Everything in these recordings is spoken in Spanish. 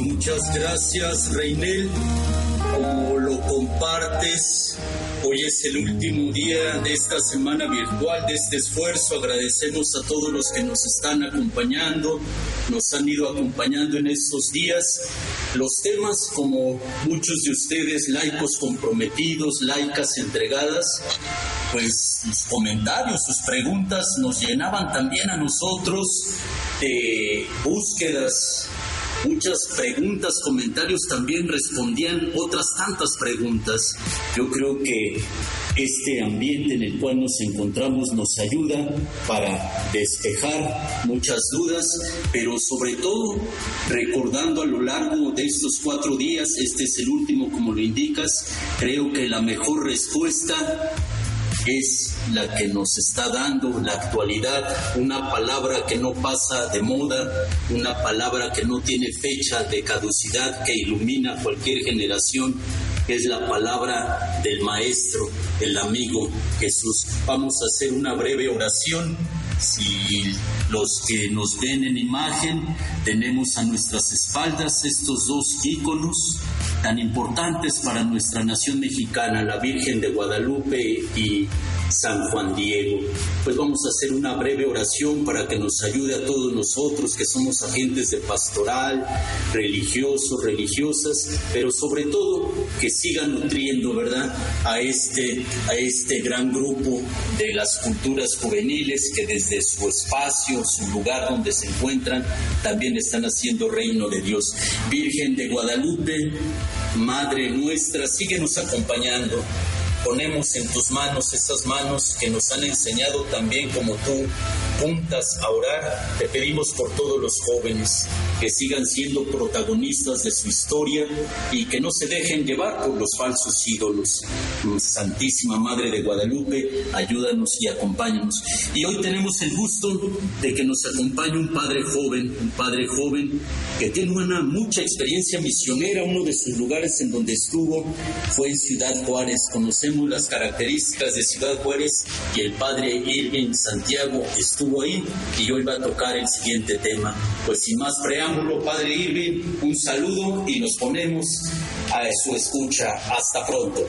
Muchas gracias, Reinel. Como lo compartes, hoy es el último día de esta semana virtual, de este esfuerzo. Agradecemos a todos los que nos están acompañando, nos han ido acompañando en estos días. Los temas, como muchos de ustedes, laicos comprometidos, laicas entregadas, pues sus comentarios, sus preguntas nos llenaban también a nosotros de búsquedas Muchas preguntas, comentarios también respondían otras tantas preguntas. Yo creo que este ambiente en el cual nos encontramos nos ayuda para despejar muchas dudas, pero sobre todo recordando a lo largo de estos cuatro días, este es el último como lo indicas, creo que la mejor respuesta es la que nos está dando la actualidad, una palabra que no pasa de moda, una palabra que no tiene fecha de caducidad, que ilumina cualquier generación, es la palabra del Maestro, el amigo Jesús. Vamos a hacer una breve oración. Si los que nos ven en imagen, tenemos a nuestras espaldas estos dos íconos tan importantes para nuestra nación mexicana, la Virgen de Guadalupe y San Juan Diego. Pues vamos a hacer una breve oración para que nos ayude a todos nosotros que somos agentes de pastoral, religiosos, religiosas, pero sobre todo que sigan nutriendo, ¿verdad?, a este, a este gran grupo de las culturas juveniles que desde su espacio, su lugar donde se encuentran, también están haciendo reino de Dios. Virgen de Guadalupe, Madre nuestra, síguenos acompañando ponemos en tus manos esas manos que nos han enseñado también como tú juntas a orar. Te pedimos por todos los jóvenes que sigan siendo protagonistas de su historia y que no se dejen llevar por los falsos ídolos. Santísima Madre de Guadalupe, ayúdanos y acompáñanos. Y hoy tenemos el gusto de que nos acompañe un padre joven, un padre joven que tiene una mucha experiencia misionera. Uno de sus lugares en donde estuvo fue en Ciudad Juárez. Conocemos las características de Ciudad Juárez y el padre Irving Santiago estuvo ahí y hoy va a tocar el siguiente tema. Pues sin más preámbulo, padre Irving, un saludo y nos ponemos a su escucha. Hasta pronto.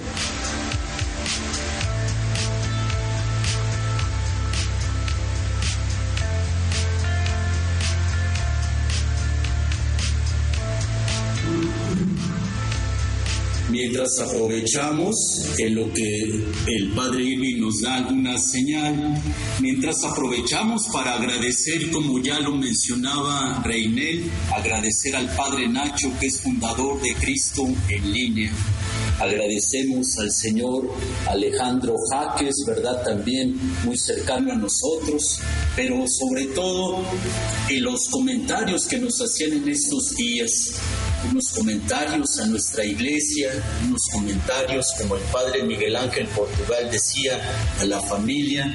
Mientras aprovechamos en lo que el Padre Irving nos da alguna señal, mientras aprovechamos para agradecer, como ya lo mencionaba Reinel, agradecer al Padre Nacho, que es fundador de Cristo en línea. Agradecemos al señor Alejandro Jaques, ¿verdad? También muy cercano a nosotros, pero sobre todo en los comentarios que nos hacían en estos días unos comentarios a nuestra iglesia, unos comentarios como el padre Miguel Ángel Portugal decía a la familia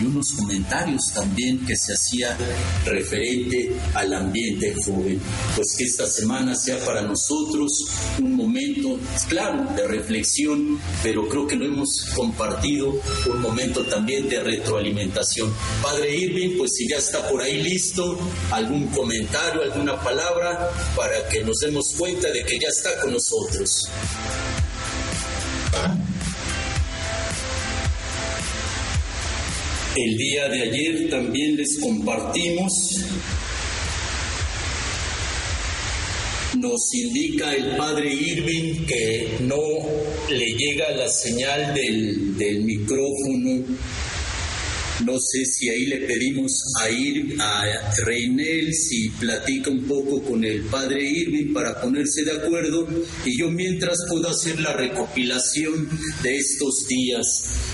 y unos comentarios también que se hacía referente al ambiente joven. Pues que esta semana sea para nosotros un momento, claro, de reflexión, pero creo que lo hemos compartido, un momento también de retroalimentación. Padre Irving, pues si ya está por ahí listo, algún comentario, alguna palabra para que nos demos cuenta de que ya está con nosotros. El día de ayer también les compartimos, nos indica el padre Irving que no le llega la señal del, del micrófono No sé si ahí le pedimos a ir a Reinel si platica un poco con el padre Irving para ponerse de acuerdo y yo mientras puedo hacer la recopilación de estos días.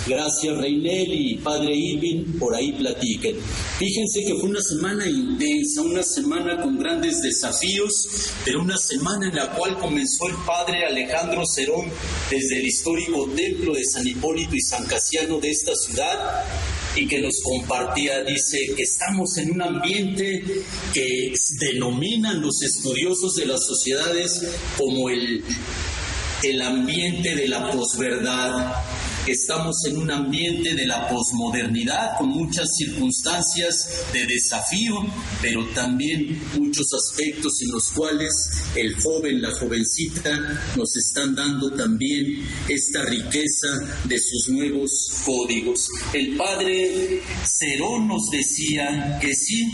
Gracias Reinel y padre Irving, por ahí platiquen. Fíjense que fue una semana intensa, una semana con grandes desafíos, pero una semana en la cual comenzó el padre Alejandro Cerón desde el histórico templo de San Hipólito y San Casiano de esta ciudad y que nos compartía, dice que estamos en un ambiente que denominan los estudiosos de las sociedades como el, el ambiente de la posverdad Estamos en un ambiente de la posmodernidad con muchas circunstancias de desafío, pero también muchos aspectos en los cuales el joven, la jovencita nos están dando también esta riqueza de sus nuevos códigos. El padre Cerón nos decía que sí,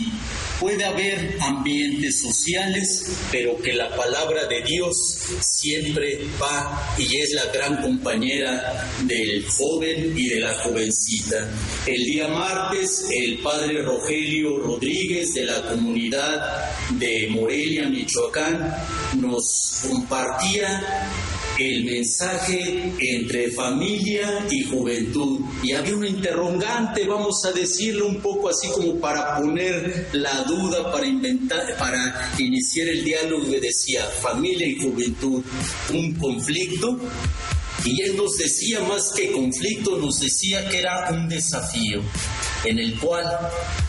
puede haber ambientes sociales, pero que la palabra de Dios siempre va y es la gran compañera del joven y de la jovencita. El día martes, el padre Rogelio Rodríguez de la comunidad de Morelia, Michoacán, nos compartía el mensaje entre familia y juventud. Y había una interrogante, vamos a decirlo un poco así como para poner la duda, para inventar, para iniciar el diálogo decía familia y juventud, un conflicto. Y él nos decía más que conflicto, nos decía que era un desafío en el cual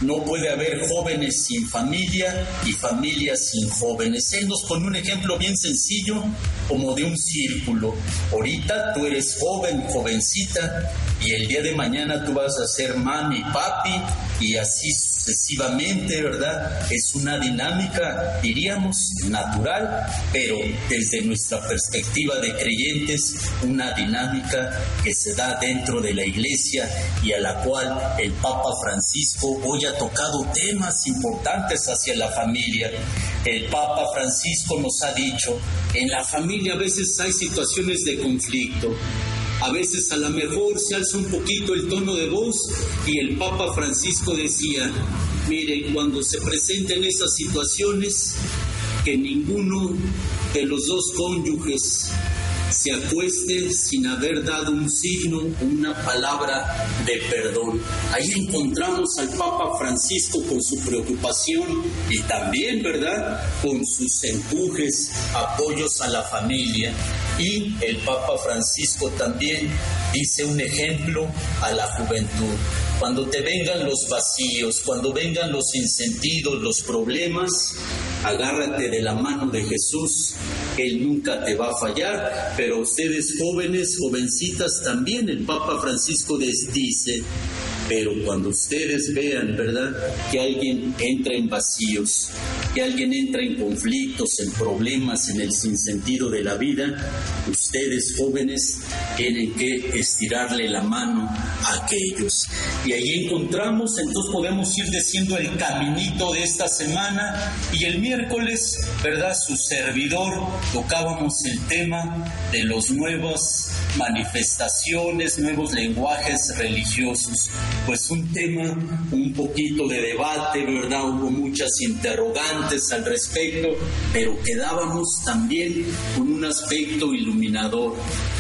no puede haber jóvenes sin familia y familias sin jóvenes. Él nos pone un ejemplo bien sencillo como de un círculo. Ahorita tú eres joven, jovencita, y el día de mañana tú vas a ser mami, papi, y así sucesivamente, ¿verdad? Es una dinámica, diríamos, natural, pero desde nuestra perspectiva de creyentes, una dinámica que se da dentro de la iglesia y a la cual el Papa Francisco hoy ha tocado temas importantes hacia la familia. El Papa Francisco nos ha dicho, en la familia a veces hay situaciones de conflicto, a veces a lo mejor se alza un poquito el tono de voz y el Papa Francisco decía, miren, cuando se presenten esas situaciones, que ninguno de los dos cónyuges se acueste sin haber dado un signo, una palabra de perdón. Ahí encontramos al Papa Francisco con su preocupación y también, ¿verdad?, con sus empujes, apoyos a la familia. Y el Papa Francisco también dice un ejemplo a la juventud. Cuando te vengan los vacíos, cuando vengan los insentidos, los problemas, agárrate de la mano de Jesús, Él nunca te va a fallar, pero ustedes jóvenes, jovencitas también, el Papa Francisco les dice, pero cuando ustedes vean, ¿verdad?, que alguien entra en vacíos, que alguien entra en conflictos, en problemas, en el sinsentido de la vida, ustedes jóvenes tienen que estirarle la mano a aquellos. Y ahí encontramos, entonces podemos ir diciendo el caminito de esta semana y el miércoles, ¿verdad? Su servidor tocábamos el tema de los nuevos manifestaciones, nuevos lenguajes religiosos. Pues un tema, un poquito de debate, ¿verdad? Hubo muchas interrogantes al respecto, pero quedábamos también con un aspecto iluminador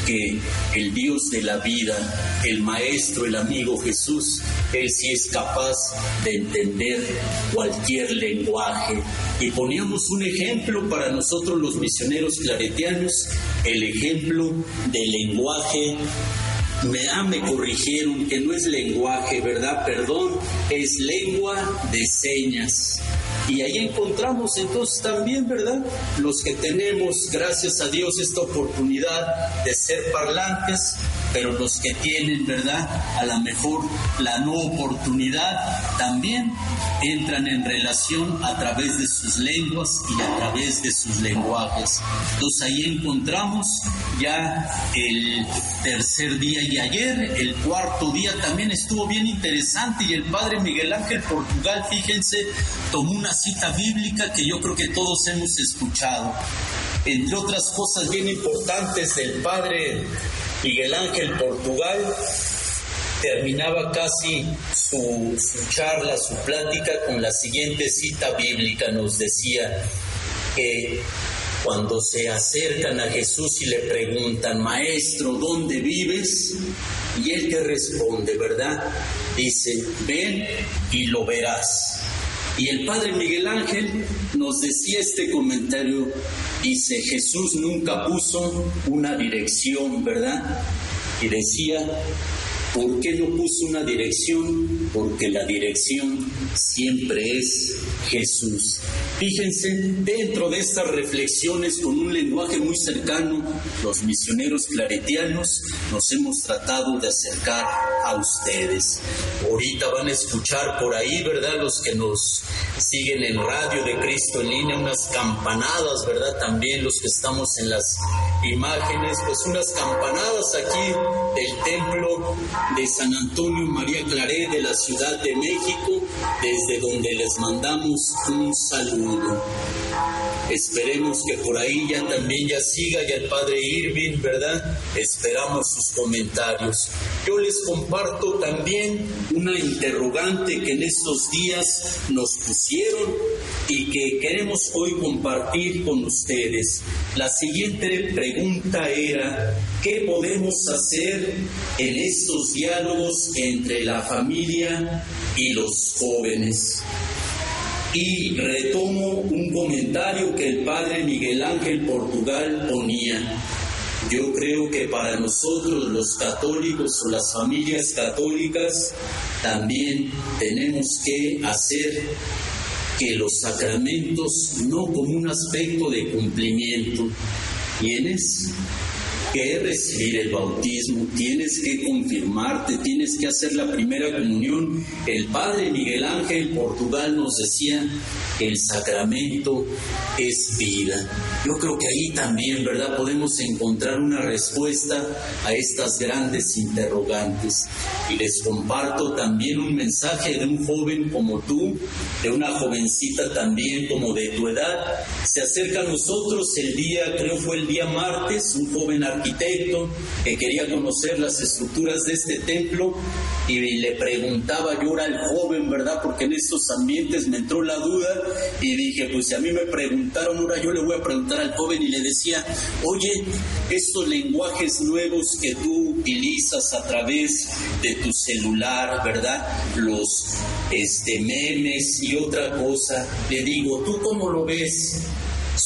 que el Dios de la vida, el Maestro, el amigo Jesús, Él sí es capaz de entender cualquier lenguaje. Y poníamos un ejemplo para nosotros los misioneros claretianos, el ejemplo del lenguaje me, ah, me corrigieron que no es lenguaje, ¿verdad? Perdón, es lengua de señas. Y ahí encontramos entonces también, ¿verdad? Los que tenemos, gracias a Dios, esta oportunidad de ser parlantes, pero los que tienen, ¿verdad? A lo mejor la no oportunidad también entran en relación a través de sus lenguas y a través de sus lenguajes. Entonces ahí encontramos ya el tercer día y ayer, el cuarto día también estuvo bien interesante y el padre Miguel Ángel Portugal, fíjense, tomó una cita bíblica que yo creo que todos hemos escuchado. Entre otras cosas bien importantes del padre Miguel Ángel Portugal, terminaba casi su, charla, su plática con la siguiente cita bíblica. Nos decía que cuando se acercan a Jesús y le preguntan, Maestro, ¿dónde vives? Y él te responde, ¿verdad? Dice, ven y lo verás. Y el padre Miguel Ángel nos decía este comentario, dice, Jesús nunca puso una dirección, ¿verdad? Y decía, ¿por qué no puso una dirección? Porque la dirección siempre es Jesús. Fíjense, dentro de estas reflexiones con un lenguaje muy cercano, los misioneros claretianos nos hemos tratado de acercar a ustedes. Ahorita van a escuchar por ahí, ¿verdad? Los que nos siguen en Radio de Cristo en línea, unas campanadas, ¿verdad? También los que estamos en las imágenes, pues unas campanadas aquí del templo de San Antonio María Claret de la Ciudad de México, desde donde les mandamos un saludo. Esperemos que por ahí ya también ya siga ya el padre Irving, ¿verdad? Esperamos sus comentarios. Yo les comparto también una interrogante que en estos días nos pusieron y que queremos hoy compartir con ustedes. La siguiente pregunta era, ¿qué podemos hacer en estos diálogos entre la familia y los jóvenes? Y retomo un comentario que el padre Miguel Ángel Portugal ponía. Yo creo que para nosotros los católicos o las familias católicas también tenemos que hacer que los sacramentos no como un aspecto de cumplimiento. ¿Tienes? Que recibir el bautismo, tienes que confirmarte, tienes que hacer la primera comunión. El padre Miguel Ángel Portugal nos decía el sacramento es vida. Yo creo que ahí también, ¿verdad? Podemos encontrar una respuesta a estas grandes interrogantes. Y les comparto también un mensaje de un joven como tú, de una jovencita también como de tu edad. Se acerca a nosotros el día, creo fue el día martes, un joven arquitecto que quería conocer las estructuras de este templo y le preguntaba yo al joven, ¿verdad? Porque en estos ambientes me entró la duda y dije, pues si a mí me preguntaron, ahora yo le voy a preguntar al joven y le decía, oye, estos lenguajes nuevos que tú utilizas a través de tu celular, ¿verdad? Los este, memes y otra cosa, le digo, ¿tú cómo lo ves?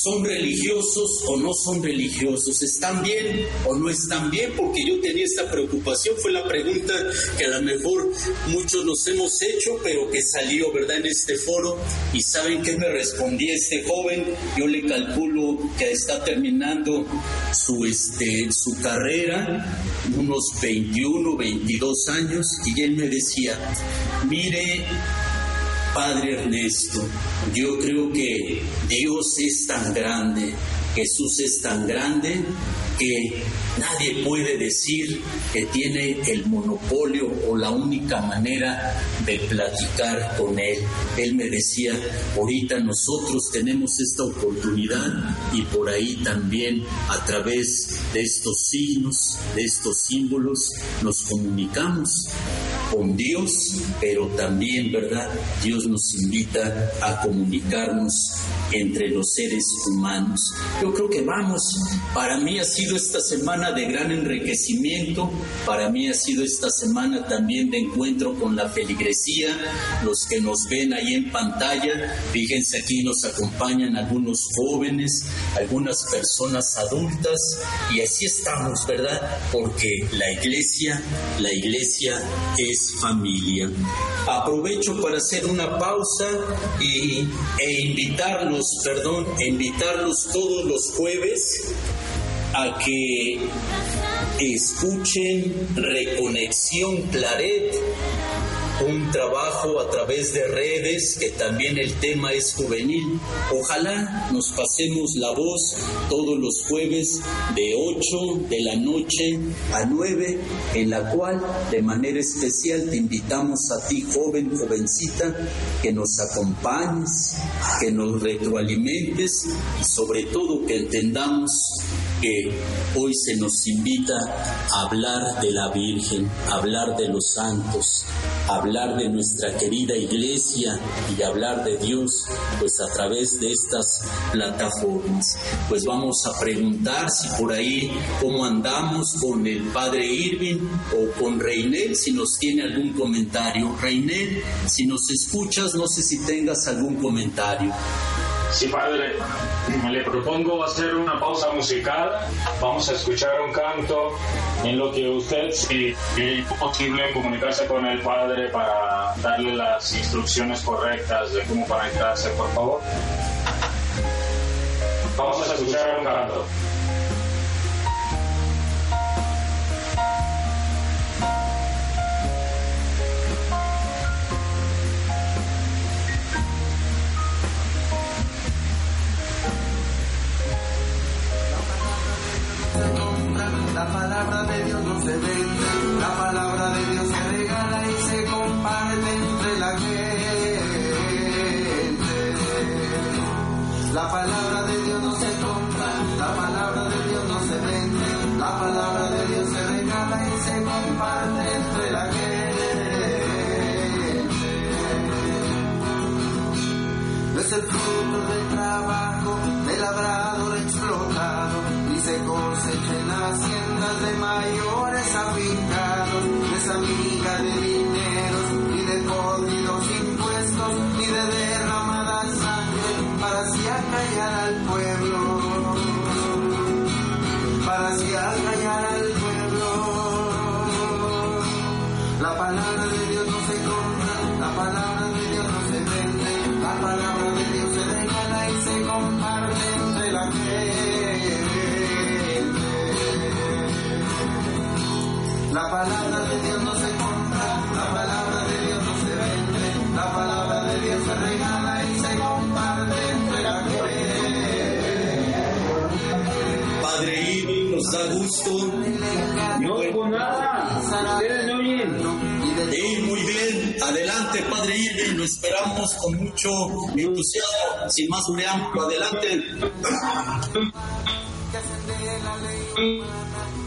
¿Son religiosos o no son religiosos? ¿Están bien o no están bien? Porque yo tenía esta preocupación, fue la pregunta que a lo mejor muchos nos hemos hecho, pero que salió, ¿verdad?, en este foro. ¿Y saben qué me respondía este joven? Yo le calculo que está terminando su, este, su carrera, unos 21, 22 años, y él me decía, mire, Padre Ernesto, yo creo que Dios es tan grande, Jesús es tan grande que nadie puede decir que tiene el monopolio o la única manera de platicar con Él. Él me decía, ahorita nosotros tenemos esta oportunidad y por ahí también a través de estos signos, de estos símbolos, nos comunicamos con Dios, pero también, ¿verdad? Dios nos invita a comunicarnos entre los seres humanos. Yo creo que vamos, para mí ha sido esta semana de gran enriquecimiento, para mí ha sido esta semana también de encuentro con la feligresía, los que nos ven ahí en pantalla, fíjense aquí nos acompañan algunos jóvenes, algunas personas adultas y así estamos, ¿verdad? Porque la iglesia, la iglesia es familia. Aprovecho para hacer una pausa y, e invitarlos, perdón, e invitarlos todos los jueves a que escuchen Reconexión Claret un trabajo a través de redes, que también el tema es juvenil. Ojalá nos pasemos la voz todos los jueves de 8 de la noche a 9, en la cual de manera especial te invitamos a ti, joven, jovencita, que nos acompañes, que nos retroalimentes y sobre todo que entendamos que hoy se nos invita a hablar de la Virgen, a hablar de los santos, a hablar de nuestra querida iglesia y hablar de Dios, pues a través de estas plataformas. Pues vamos a preguntar si por ahí cómo andamos con el Padre Irving o con Reinel, si nos tiene algún comentario. Reinel, si nos escuchas, no sé si tengas algún comentario. Sí, padre, le propongo hacer una pausa musical. Vamos a escuchar un canto en lo que usted, si es posible, comunicarse con el padre para darle las instrucciones correctas de cómo conectarse, por favor. Vamos a escuchar un canto. La palabra de Dios no se vende, la palabra de Dios se regala y se comparte entre la gente. La palabra de Dios no se compra, la palabra de Dios no se vende, la palabra de Dios se regala y se comparte entre la gente. No es el fruto del trabajo del y se cosecha en haciendas de mayores afincados. No es amiga de dineros, ni de podridos impuestos, ni de derramada sangre para así acallar al pueblo. Para así acallar al pueblo. La palabra de La palabra de Dios no se compra, la palabra de Dios no se vende, la palabra de Dios se regala y se comparte entre la gente. Padre Irving, nos da gusto. No con nada. Ustedes no oyen. Sí, muy bien. Adelante, Padre Irving, lo esperamos con mucho entusiasmo. Sin más preámbulo, adelante.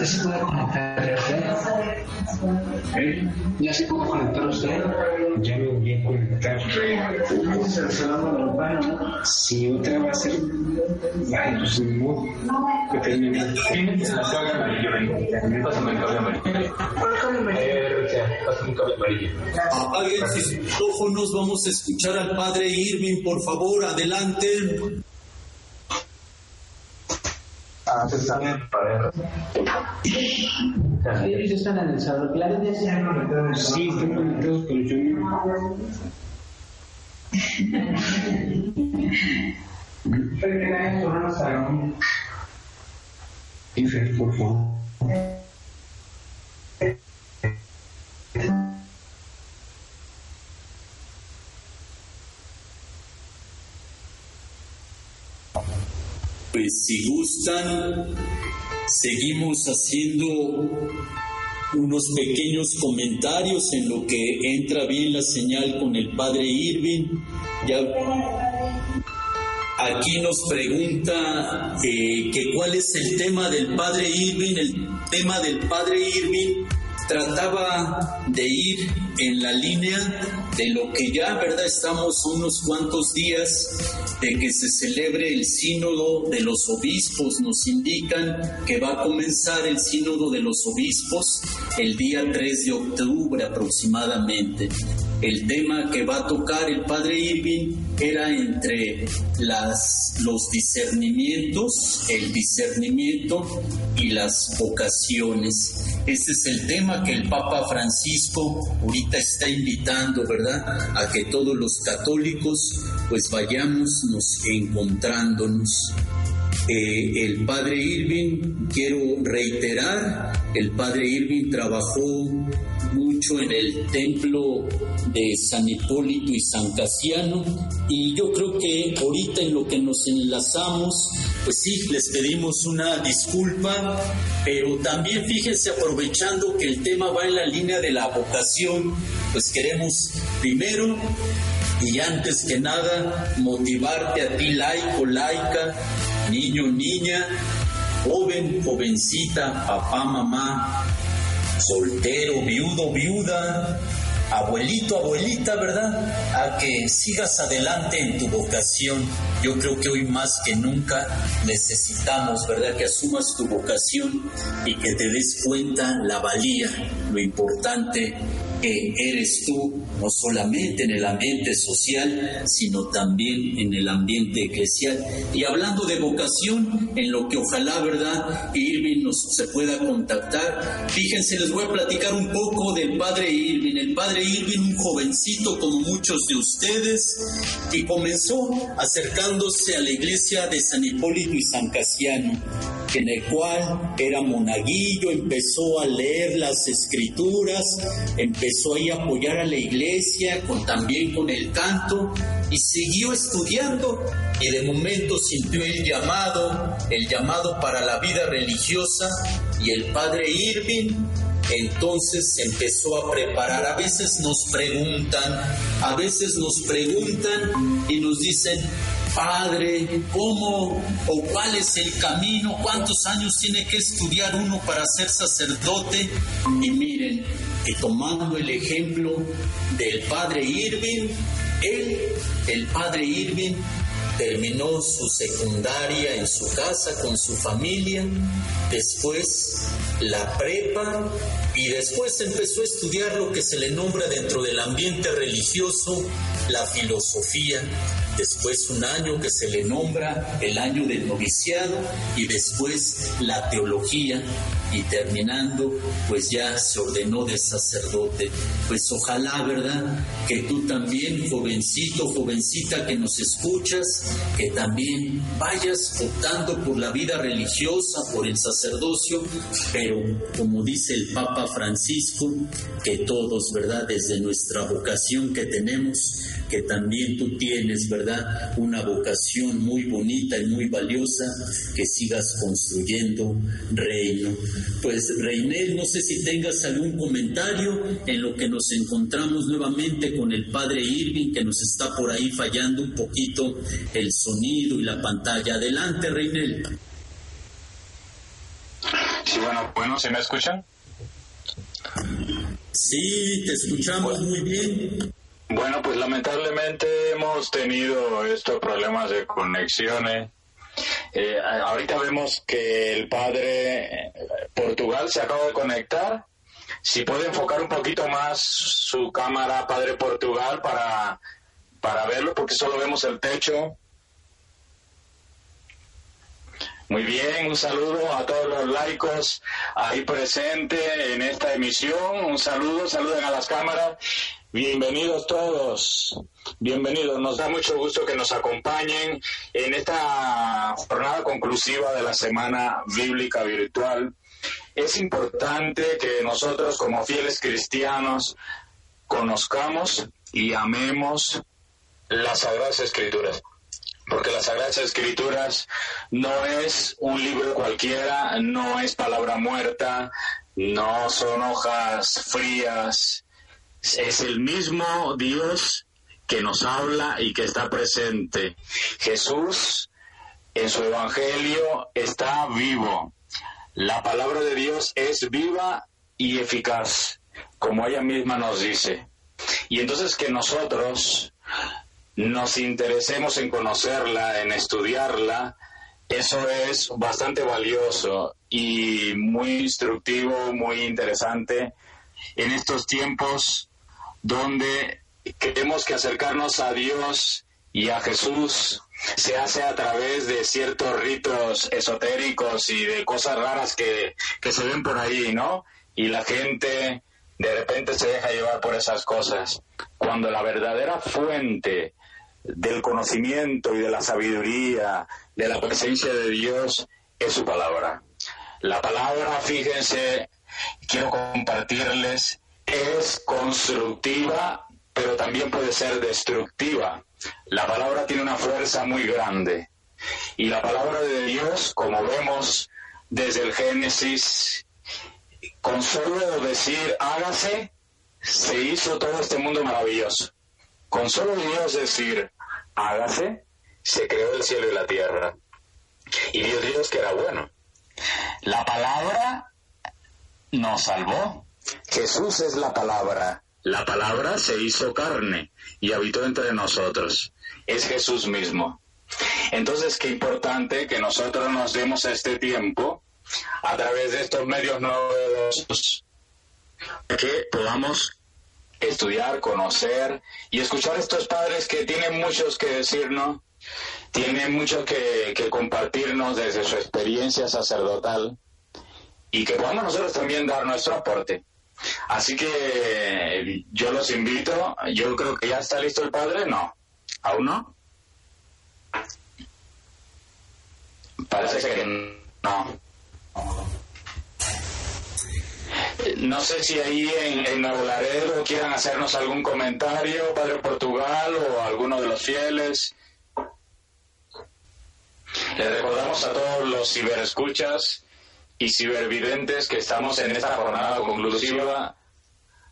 ¿Ya se puede conectar usted? ¿Eh? ¿Ya se puede conectar usted? Ya me voy a conectar. Si otra va a ser. Ay, pues ni modo. Que termine. Pásame el cable amarillo. Eh, Richard, pásame el cable amarillo. Apaguen sus micrófonos, vamos a escuchar al Padre Irving, por favor, adelante. Ellos están en el salón. Claro, ya se han conectado. Sí, están conectados, pero yo no. Infer, por favor. Pues si gustan, seguimos haciendo unos pequeños comentarios en lo que entra bien la señal con el padre Irving. Aquí nos pregunta eh, que cuál es el tema del padre Irving. El tema del padre Irving trataba de ir en la línea de lo que ya, ¿verdad? Estamos unos cuantos días de que se celebre el sínodo de los obispos. Nos indican que va a comenzar el sínodo de los obispos el día 3 de octubre aproximadamente. El tema que va a tocar el padre Irving era entre las, los discernimientos, el discernimiento y las vocaciones. Ese es el tema que el Papa Francisco ahorita está invitando, ¿verdad? A que todos los católicos pues vayamos nos encontrándonos. Eh, el padre Irving, quiero reiterar, el padre Irving trabajó mucho en el templo de San Hipólito y San Casiano. Y yo creo que ahorita en lo que nos enlazamos, pues sí, les pedimos una disculpa, pero también fíjense aprovechando que el tema va en la línea de la vocación, pues queremos primero y antes que nada motivarte a ti laico, laica, niño, niña, joven, jovencita, papá, mamá, soltero, viudo, viuda, abuelito, abuelita, ¿verdad? A que sigas adelante en tu vocación. Yo creo que hoy más que nunca necesitamos, ¿verdad? Que asumas tu vocación y que te des cuenta la valía, lo importante que eres tú, no solamente en el ambiente social, sino también en el ambiente eclesial. Y hablando de vocación, en lo que ojalá, ¿verdad? Irving nos se pueda contactar. Fíjense, les voy a platicar un poco del padre Irving. El padre Irving, un jovencito como muchos de ustedes, que comenzó acercándose a la iglesia de San Hipólito y San Casiano en el cual era monaguillo, empezó a leer las escrituras, empezó ahí a apoyar a la iglesia, con, también con el canto, y siguió estudiando, y de momento sintió el llamado, el llamado para la vida religiosa, y el padre Irving entonces empezó a preparar. A veces nos preguntan, a veces nos preguntan y nos dicen, Padre, ¿cómo o cuál es el camino? ¿Cuántos años tiene que estudiar uno para ser sacerdote? Y miren, que tomando el ejemplo del Padre Irving, él, el Padre Irving, terminó su secundaria en su casa con su familia, después la prepa y después empezó a estudiar lo que se le nombra dentro del ambiente religioso la filosofía después un año que se le nombra el año del noviciado y después la teología y terminando pues ya se ordenó de sacerdote. Pues ojalá, ¿verdad? Que tú también, jovencito, jovencita que nos escuchas, que también vayas optando por la vida religiosa, por el sacerdocio, pero como dice el Papa Francisco, que todos, ¿verdad? Desde nuestra vocación que tenemos, que también tú tienes, ¿verdad? Una vocación muy bonita y muy valiosa, que sigas construyendo reino. Pues Reinel, no sé si tengas algún comentario en lo que nos encontramos nuevamente con el padre Irving, que nos está por ahí fallando un poquito el sonido y la pantalla. Adelante, Reinel. Sí, bueno, bueno, ¿se me escuchan? Sí, te escuchamos muy bien. Bueno, pues lamentablemente hemos tenido estos problemas de conexiones. Eh, ahorita vemos que el padre eh, Portugal se acaba de conectar. Si puede enfocar un poquito más su cámara, padre Portugal, para, para verlo, porque solo vemos el techo. Muy bien, un saludo a todos los laicos ahí presentes en esta emisión. Un saludo, saluden a las cámaras. Bienvenidos todos, bienvenidos. Nos da mucho gusto que nos acompañen en esta jornada conclusiva de la Semana Bíblica Virtual. Es importante que nosotros como fieles cristianos conozcamos y amemos las Sagradas Escrituras porque las Sagradas Escrituras no es un libro cualquiera, no es palabra muerta, no son hojas frías, es el mismo Dios que nos habla y que está presente. Jesús en su Evangelio está vivo. La palabra de Dios es viva y eficaz, como ella misma nos dice. Y entonces que nosotros nos interesemos en conocerla, en estudiarla, eso es bastante valioso y muy instructivo, muy interesante en estos tiempos donde queremos que acercarnos a Dios y a Jesús se hace a través de ciertos ritos esotéricos y de cosas raras que, que se ven por ahí, ¿no? Y la gente de repente se deja llevar por esas cosas, cuando la verdadera fuente del conocimiento y de la sabiduría, de la presencia de Dios, es su palabra. La palabra, fíjense, quiero compartirles es constructiva, pero también puede ser destructiva. La palabra tiene una fuerza muy grande. Y la palabra de Dios, como vemos desde el Génesis, con solo decir hágase, se hizo todo este mundo maravilloso. Con solo Dios decir hágase, se creó el cielo y la tierra. Y Dios Dios que era bueno. La palabra nos salvó. Jesús es la palabra. La palabra se hizo carne y habitó entre nosotros. Es Jesús mismo. Entonces, qué importante que nosotros nos demos este tiempo a través de estos medios novedosos que podamos estudiar, conocer y escuchar a estos padres que tienen muchos que decirnos, tienen mucho que, compartirnos desde su experiencia sacerdotal y que podamos nosotros también dar nuestro aporte. Así que yo los invito, yo creo que ya está listo el padre, no, aún no. Parece que no. No sé si ahí en, en Nuevo Laredo quieran hacernos algún comentario, Padre Portugal o alguno de los fieles. Le recordamos a todos los ciberescuchas y cibervidentes que estamos en esta jornada conclusiva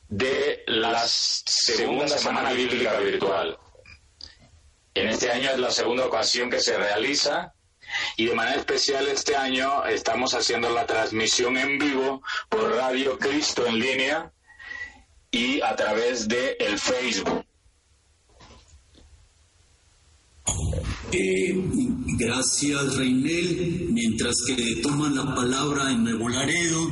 de la segunda semana bíblica virtual. En este año es la segunda ocasión que se realiza y de manera especial este año estamos haciendo la transmisión en vivo por Radio Cristo en línea y a través de el Facebook. Eh, gracias, Reinel. Mientras que toman la palabra en Nuevo Laredo,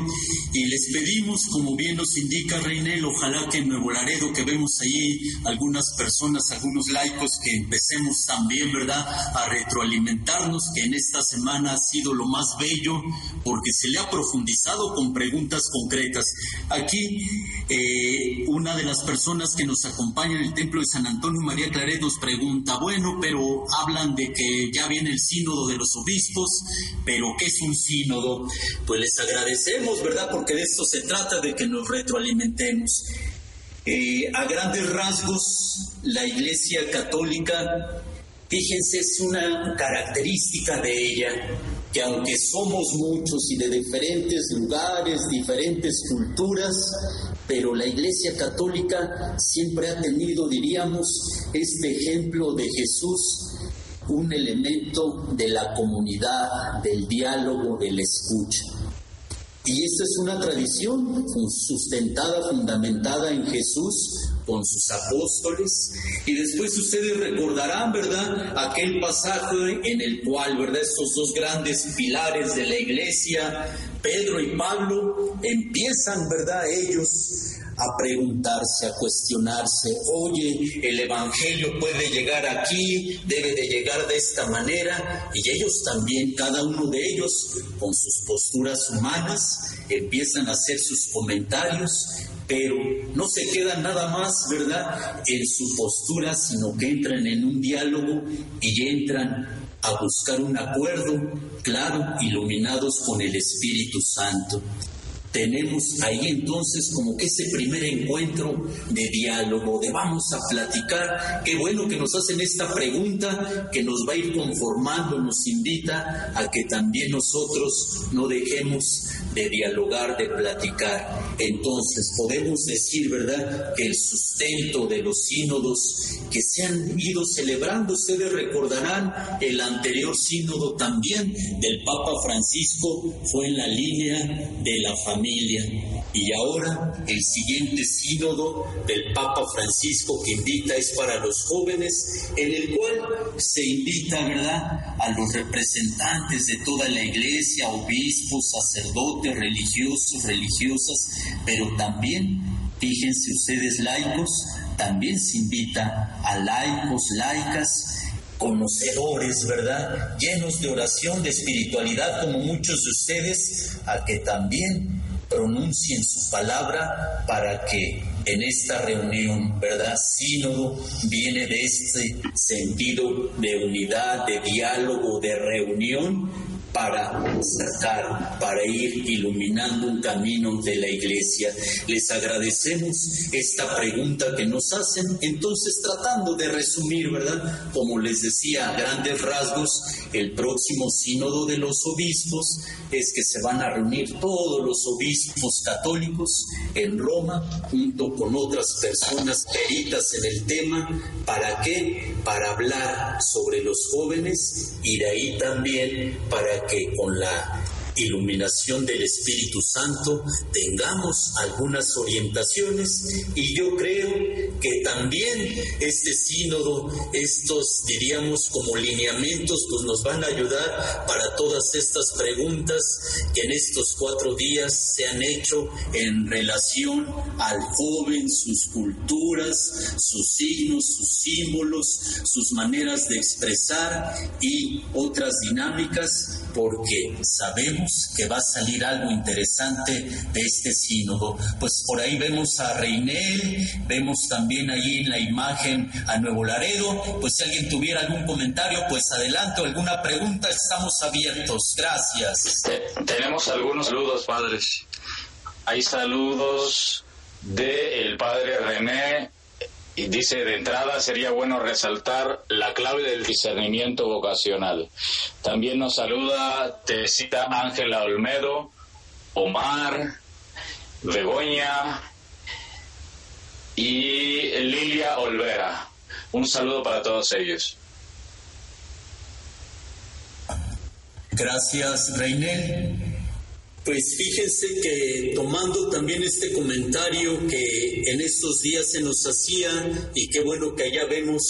y les pedimos, como bien nos indica Reinel, ojalá que en Nuevo Laredo, que vemos allí algunas personas, algunos laicos, que empecemos también, ¿verdad?, a retroalimentarnos, que en esta semana ha sido lo más bello, porque se le ha profundizado con preguntas concretas. Aquí, eh, una de las personas que nos acompaña en el templo de San Antonio María Claret nos pregunta, bueno, pero hablan de que ya viene el sínodo de los obispos, pero ¿qué es un sínodo? Pues les agradecemos, ¿verdad? Porque de esto se trata, de que nos retroalimentemos. Eh, a grandes rasgos, la Iglesia Católica, fíjense, es una característica de ella, que aunque somos muchos y de diferentes lugares, diferentes culturas, pero la Iglesia Católica siempre ha tenido, diríamos, este ejemplo de Jesús un elemento de la comunidad, del diálogo, del escucha. Y esta es una tradición sustentada, fundamentada en Jesús, con sus apóstoles. Y después ustedes recordarán, ¿verdad? Aquel pasaje en el cual, ¿verdad? Estos dos grandes pilares de la iglesia, Pedro y Pablo, empiezan, ¿verdad? Ellos a preguntarse, a cuestionarse, oye, el Evangelio puede llegar aquí, debe de llegar de esta manera, y ellos también, cada uno de ellos, con sus posturas humanas, empiezan a hacer sus comentarios, pero no se quedan nada más, ¿verdad?, en su postura, sino que entran en un diálogo y entran a buscar un acuerdo, claro, iluminados con el Espíritu Santo tenemos ahí entonces como que ese primer encuentro de diálogo, de vamos a platicar. Qué bueno que nos hacen esta pregunta que nos va a ir conformando, nos invita a que también nosotros no dejemos de dialogar, de platicar. Entonces podemos decir, ¿verdad?, que el sustento de los sínodos que se han ido celebrando, ustedes recordarán el anterior sínodo también del Papa Francisco fue en la línea de la familia y ahora el siguiente sínodo del Papa Francisco que invita es para los jóvenes, en el cual se invita, ¿verdad?, a los representantes de toda la iglesia, obispos, sacerdotes, religiosos, religiosas, pero también, fíjense ustedes, laicos, también se invita a laicos, laicas, conocedores, ¿verdad? Llenos de oración, de espiritualidad, como muchos de ustedes, a que también pronuncien su palabra para que en esta reunión, ¿verdad? Sínodo viene de este sentido de unidad, de diálogo, de reunión, para sacar, para ir iluminando un camino de la iglesia. Les agradecemos esta pregunta que nos hacen, entonces tratando de resumir, ¿verdad? Como les decía, a grandes rasgos, el próximo sínodo de los obispos es que se van a reunir todos los obispos católicos en Roma junto con otras personas peritas en el tema. ¿Para qué? Para hablar sobre los jóvenes y de ahí también para que con la iluminación del Espíritu Santo tengamos algunas orientaciones. Y yo creo que también este sínodo, estos diríamos como lineamientos, pues nos van a ayudar para todas estas preguntas que en estos cuatro días se han hecho en relación al joven, sus culturas, sus signos, sus símbolos, sus maneras de expresar y otras dinámicas, porque sabemos que va a salir algo interesante de este sínodo. Pues por ahí vemos a Reinel, vemos también ahí en la imagen a Nuevo Laredo. Pues si alguien tuviera algún comentario, pues adelante, alguna pregunta, estamos abiertos. Gracias. tenemos algunos saludos, padres. Hay saludos del el padre René y dice, de entrada sería bueno resaltar la clave del discernimiento vocacional. También nos saluda Tesita Ángela Olmedo, Omar, Begoña y Lilia Olvera. Un saludo para todos ellos. Gracias, Reinel. Pues fíjense que tomando también este comentario que en estos días se nos hacía y qué bueno que allá vemos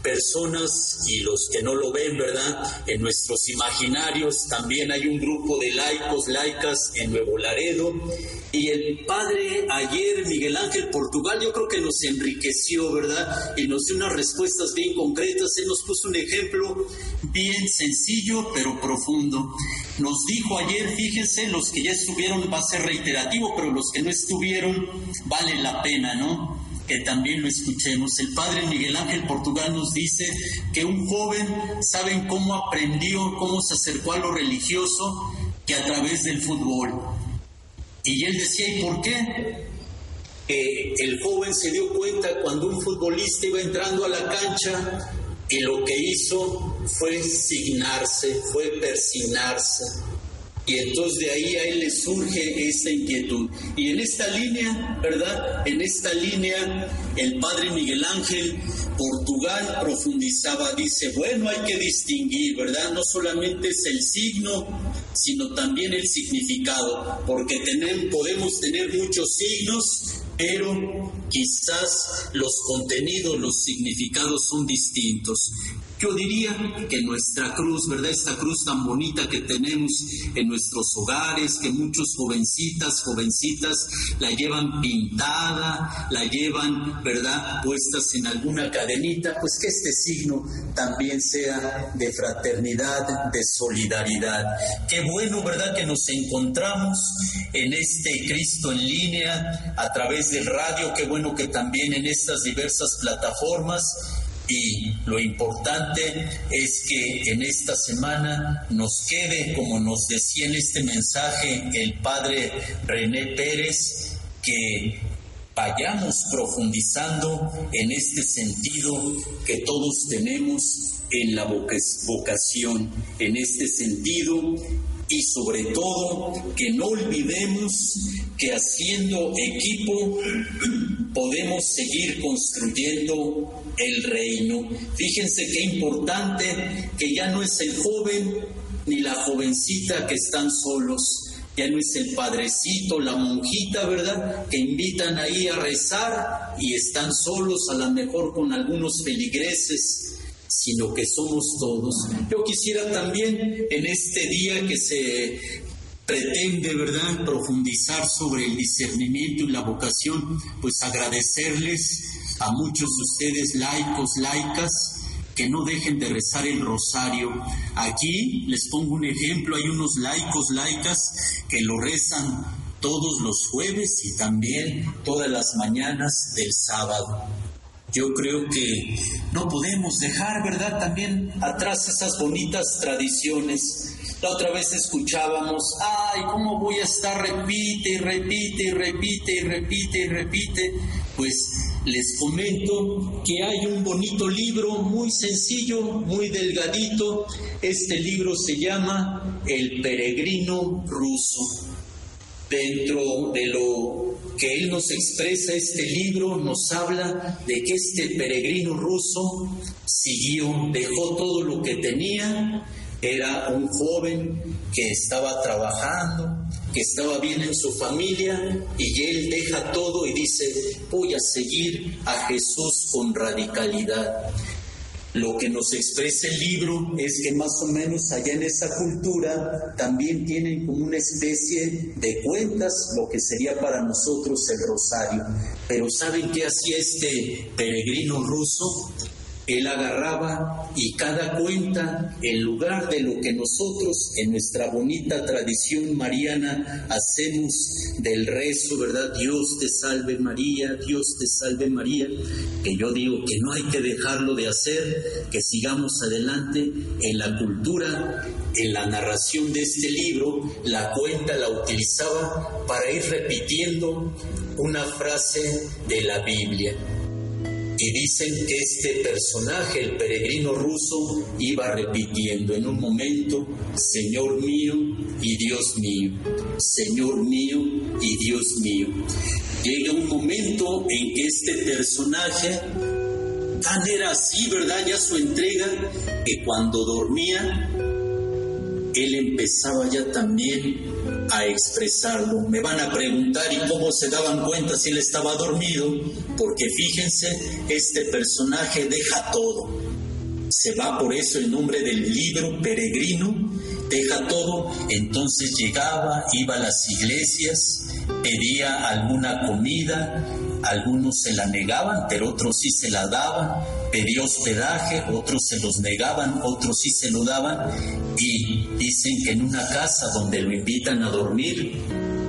personas y los que no lo ven, ¿verdad? En nuestros imaginarios también hay un grupo de laicos, laicas en Nuevo Laredo y el padre ayer, Miguel Ángel Portugal, yo creo que nos enriqueció, ¿verdad? Y nos dio unas respuestas bien concretas. Él nos puso un ejemplo bien sencillo pero profundo. Nos dijo ayer, fíjense, los que ya estuvieron va a ser reiterativo, pero los que no estuvieron vale la pena, ¿no? Que también lo escuchemos. El padre Miguel Ángel Portugal nos dice que un joven, ¿saben cómo aprendió, cómo se acercó a lo religioso? Que a través del fútbol. Y él decía, ¿y por qué? el joven se dio cuenta cuando un futbolista iba entrando a la cancha y lo que hizo fue signarse, fue persignarse. Y entonces de ahí a él le surge esta inquietud. Y en esta línea, ¿verdad? En esta línea, el padre Miguel Ángel Portugal profundizaba, dice, bueno, hay que distinguir, ¿verdad? No solamente es el signo, sino también el significado, porque tenemos, podemos tener muchos signos, pero quizás los contenidos, los significados son distintos. Yo diría que nuestra cruz, ¿verdad? Esta cruz tan bonita que tenemos en nuestros hogares, que muchos jovencitas, jovencitas la llevan pintada, la llevan, ¿verdad? Puestas en alguna cadenita, pues que este signo también sea de fraternidad, de solidaridad. Qué bueno, ¿verdad? Que nos encontramos en este Cristo en línea a través del radio, qué bueno que también en estas diversas plataformas y lo importante es que en esta semana nos quede, como nos decía en este mensaje el padre René Pérez, que vayamos profundizando en este sentido que todos tenemos en la vocación, en este sentido y sobre todo que no olvidemos que haciendo equipo podemos seguir construyendo el reino. Fíjense qué importante que ya no es el joven ni la jovencita que están solos, ya no es el padrecito, la monjita, ¿verdad? Que invitan ahí a rezar y están solos, a lo mejor con algunos feligreses sino que somos todos. Yo quisiera también en este día que se pretende, ¿verdad?, profundizar sobre el discernimiento y la vocación, pues agradecerles a muchos de ustedes, laicos, laicas, que no dejen de rezar el rosario. Aquí les pongo un ejemplo, hay unos laicos, laicas, que lo rezan todos los jueves y también todas las mañanas del sábado. Yo creo que no podemos dejar, ¿verdad?, también atrás esas bonitas tradiciones La otra vez escuchábamos, ay, ¿cómo voy a estar? Repite y repite y repite y repite y repite. Pues les comento que hay un bonito libro muy sencillo, muy delgadito. Este libro se llama El peregrino ruso. Dentro de lo que él nos expresa, este libro nos habla de que este peregrino ruso siguió, dejó todo lo que tenía era un joven que estaba trabajando, que estaba bien en su familia y él deja todo y dice, voy a seguir a Jesús con radicalidad. Lo que nos expresa el libro es que más o menos allá en esa cultura también tienen como una especie de cuentas, lo que sería para nosotros el rosario. Pero ¿saben qué hacía este peregrino ruso? Él agarraba y cada cuenta, en lugar de lo que nosotros en nuestra bonita tradición mariana hacemos del rezo, ¿verdad? Dios te salve María, Dios te salve María, que yo digo que no hay que dejarlo de hacer, que sigamos adelante en la cultura, en la narración de este libro, la cuenta la utilizaba para ir repitiendo una frase de la Biblia. Y dicen que este personaje, el peregrino ruso, iba repitiendo en un momento, Señor mío y Dios mío, Señor mío y Dios mío. Llega un momento en que este personaje tan era así, ¿verdad? Ya su entrega, que cuando dormía, él empezaba ya también a expresarlo. Me van a preguntar y cómo se daban cuenta si él estaba dormido, porque fíjense, este personaje deja todo. Se va por eso el nombre del libro peregrino, deja todo, entonces llegaba, iba a las iglesias, pedía alguna comida, algunos se la negaban, pero otros sí se la daban, pedía hospedaje, otros se los negaban, otros sí se lo daban, y dicen que en una casa donde lo invitan a dormir,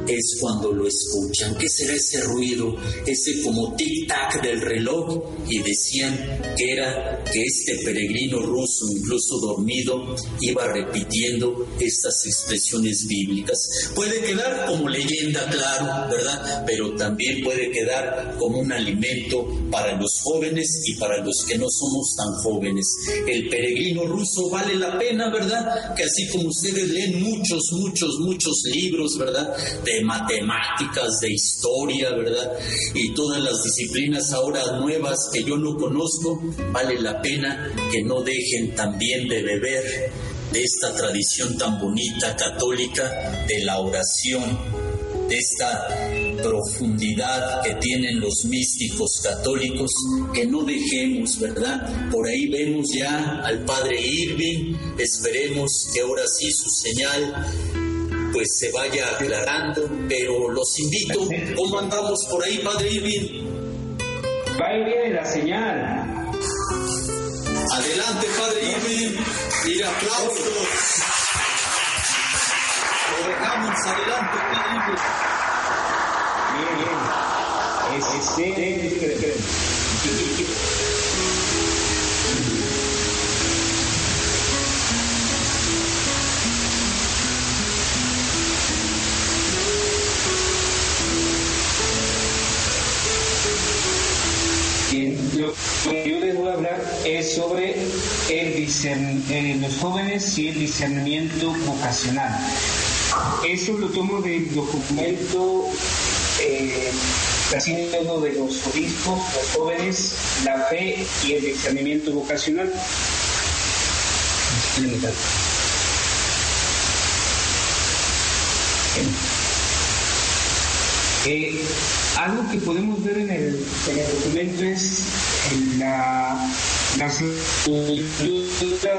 es cuando lo escuchan. ¿Qué será ese ruido? Ese como tic-tac del reloj. Y decían que era que este peregrino ruso, incluso dormido, iba repitiendo estas expresiones bíblicas. Puede quedar como leyenda, claro, ¿verdad? Pero también puede quedar como un alimento para los jóvenes y para los que no somos tan jóvenes. El peregrino ruso vale la pena, ¿verdad? Que así como ustedes leen muchos, muchos, muchos libros, ¿verdad? Matemáticas, de historia, ¿verdad? Y todas las disciplinas ahora nuevas que yo no conozco, vale la pena que no dejen también de beber de esta tradición tan bonita católica de la oración, de esta profundidad que tienen los místicos católicos, que no dejemos, ¿verdad? Por ahí vemos ya al padre Irving, esperemos que ahora sí su señal pues se vaya aclarando, pero los invito, ¿cómo andamos por ahí, Padre Irving? Va y viene la señal. Adelante, Padre Irving, y aplausos. Lo dejamos adelante, Padre Irving. Bien, bien. Es, Lo que yo les voy a hablar es sobre el eh, los jóvenes y el discernimiento vocacional. Eso lo tomo del documento eh, de los obispos, los jóvenes, la fe y el discernimiento vocacional. Eh, algo que podemos ver en el, documento es la, las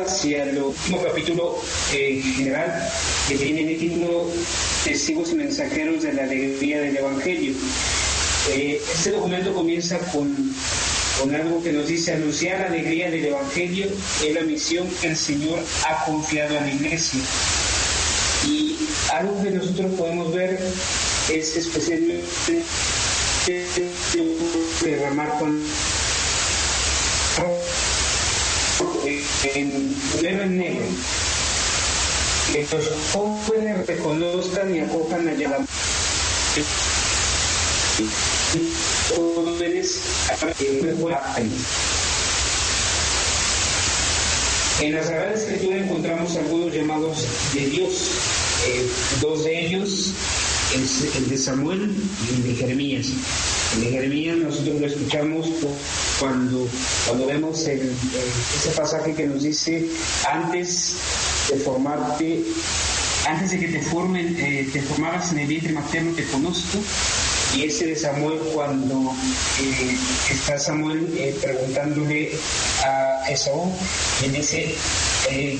hacia el último capítulo eh, general que tiene el título Testigos y mensajeros de la alegría del Evangelio. Eh, este documento comienza con, con algo que nos dice anunciar la alegría del Evangelio es la misión que el Señor ha confiado a la iglesia. Y algo que nosotros podemos ver es especialmente derramar con en negro en negro. Que los jóvenes reconozcan y acojan a la jóvenes en la Sagrada Escritura encontramos algunos llamados de Dios, eh, dos de ellos, el de Samuel y el de Jeremías. El de Jeremías nosotros lo escuchamos cuando, cuando vemos ese pasaje que nos dice, antes de formarte, antes de que te formen, eh, te formabas en el vientre materno, te conozco, y ese de Samuel cuando eh, está Samuel eh, preguntándole a Esaú, y dice que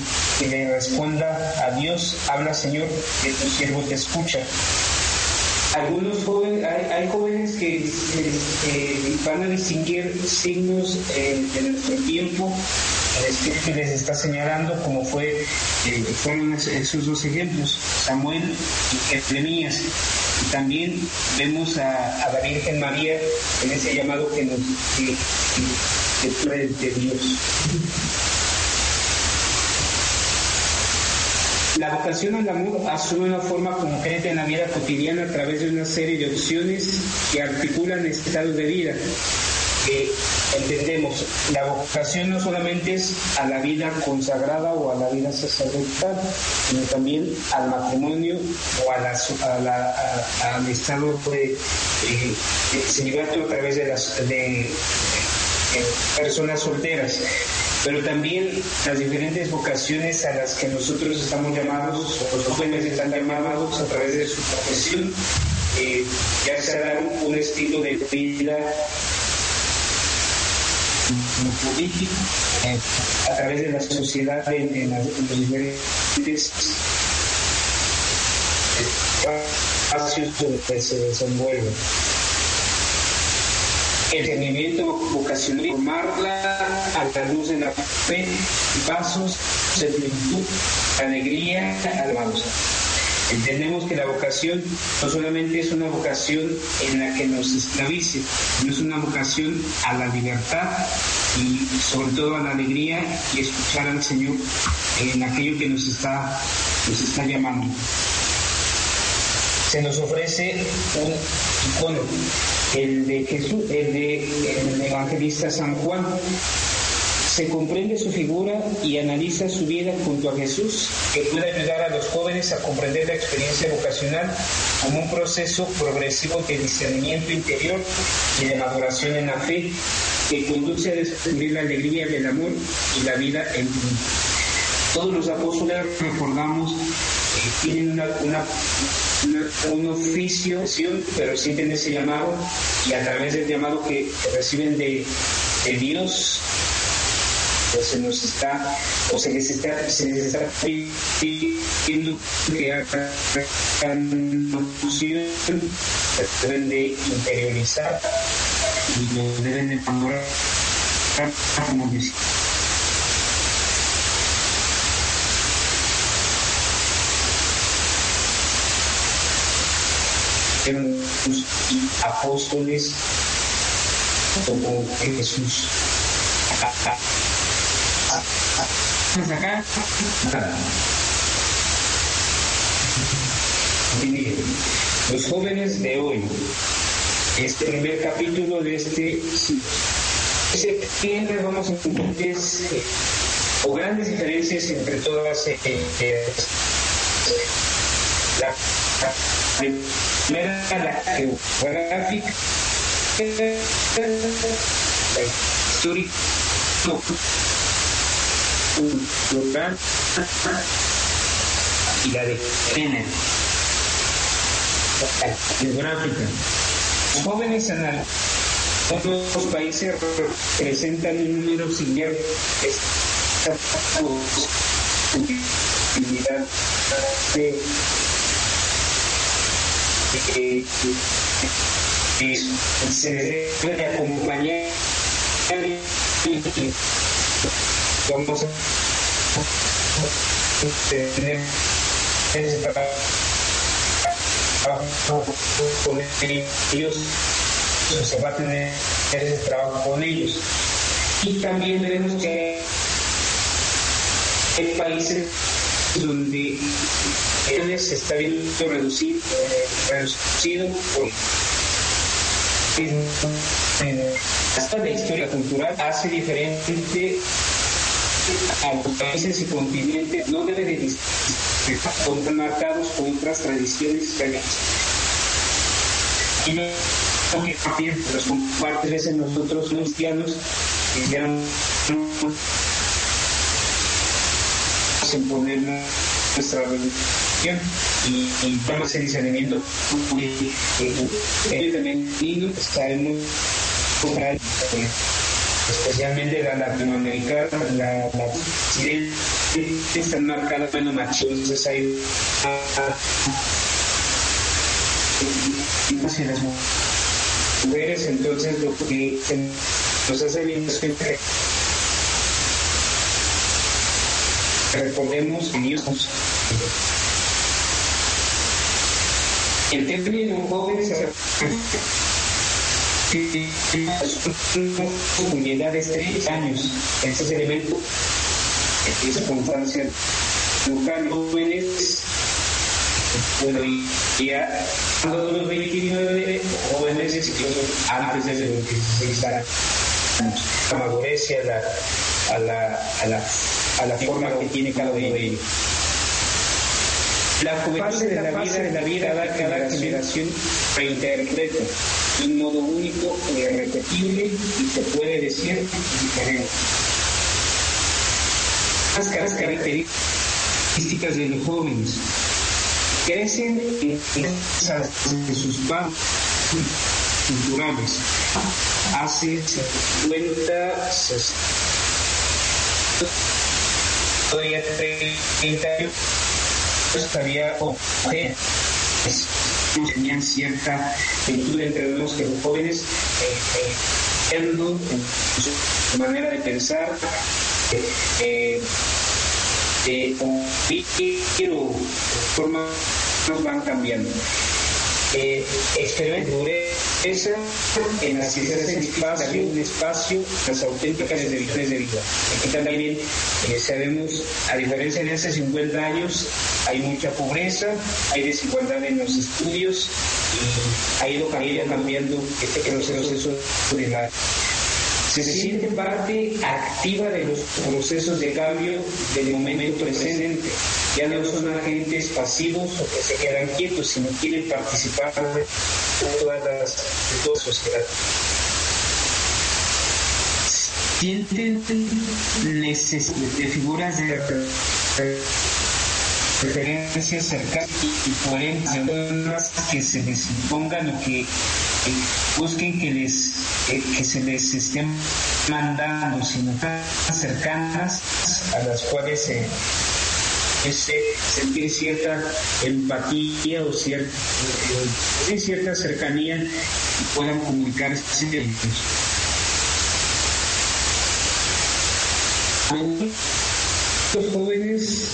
le responda a Dios, habla Señor, que tu siervo te escucha algunos jóvenes, hay, jóvenes que, van a distinguir signos eh, de nuestro tiempo, Espíritu les está señalando como fue, eh, fueron esos dos ejemplos, Samuel y Jeremías. Y también vemos a, la Virgen María en ese llamado que nos que, de Dios. La vocación al amor asume una forma concreta en la vida cotidiana a través de una serie de opciones que articulan estados de vida. Que entendemos, la vocación no solamente es a la vida consagrada o a la vida sacerdotal, sino también al matrimonio o a la, al estado de, celibato a través de las de, personas solteras pero también las diferentes vocaciones a las que nosotros estamos llamados, o los jóvenes están llamados a través de su profesión, eh, ya sea un estilo de vida político, a través de la sociedad en, los diferentes espacios donde se desenvuelven el rendimiento vocacional, formarla a la luz de la fe pasos de plenitud, alegría, alabanza. Entendemos que la vocación no solamente es una vocación en la que nos esclavice, no es una vocación a la libertad y sobre todo a la alegría y escuchar al Señor en aquello que nos está, nos está llamando. Se nos ofrece un icono el de Jesús, el de el evangelista San Juan. Se comprende su figura y analiza su vida junto a Jesús, que puede ayudar a los jóvenes a comprender la experiencia vocacional como un proceso progresivo de discernimiento interior y de maduración en la fe, que conduce a descubrir la alegría del amor y la vida en Todos los apóstoles, recordamos, eh, tienen una, una un oficio, pero sienten ese llamado y a través del llamado que, reciben de, Dios, pues se nos está, o se les está, se les está pidiendo que hagan locución, deben de interiorizar y lo deben de valorar como apóstoles como Jesús. acá. Los jóvenes de hoy, este primer capítulo de este siempre vamos a encontrar o grandes diferencias entre todas eh, eh, la, primera la geográfica, la histórica, cultural y la de género. Geográfica. Los jóvenes en otros países presentan un número similar esta posibilidad de que, se debe acompañar vamos a tener con ellos se va a tener ese trabajo con ellos. Y también vemos que hay países donde se está viendo reducido, reducido por hasta la historia cultural hace diferente a los países y continentes, no debe de estar marcados por otras tradiciones y no que los compartes nosotros cristianos que ya en poner nuestra religión y, y vamos a discernimiento. Ellos también sabemos especialmente la latinoamericana la, la están marcadas bueno entonces hay mujeres entonces lo que nos hace bien es que recordemos que Dios el término joven se con edad de 3 años. Ese elemento es circunstancia local jóvenes bueno, ya cuando los 29 jóvenes incluso antes de los 16 años la madurez a la, a la, a la a la forma que tiene cada uno de ellos. La juventud de la vida de la vida cada, cada generación reinterpreta de un modo único e irrepetible y se puede decir diferente. Las características de los jóvenes crecen en de sus padres culturales. Hace 50, 60 todavía 30 años estaría o tenían cierta virtud entre los que los jóvenes eh, en su manera de pensar eh, eh, o formas van cambiando eh, en las ciencias del espacio, un espacio, las auténticas direcciones de vida. Aquí también eh, sabemos, a diferencia de hace 50 años, hay mucha pobreza, hay desigualdad en los estudios y ha ido cambiando este proceso de la se siente parte activa de los procesos de cambio del momento presente. Ya no son agentes pasivos o que se quedan quietos, sino quieren participar de todas las de toda sociedad. Sienten necesidad de figuras de referencias cercanas y coherentes que se les impongan o que busquen que les que se les estén mandando, sino cercanas a las cuales se sentir cierta empatía o cierta, cierta cercanía y puedan comunicarse ellos. Los jóvenes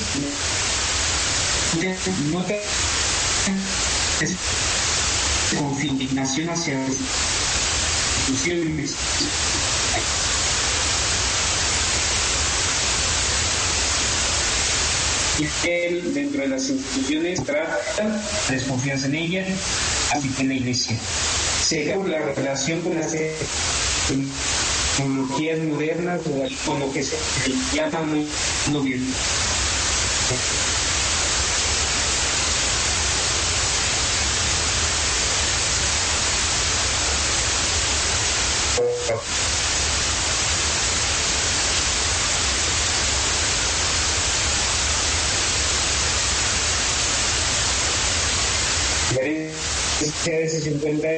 no con indignación hacia las instituciones. Él, dentro de las instituciones, trata desconfianza en ella, así que en la iglesia. Se la relación con las tecnologías modernas o con lo que se llama mundo virtual. Veces se encuentra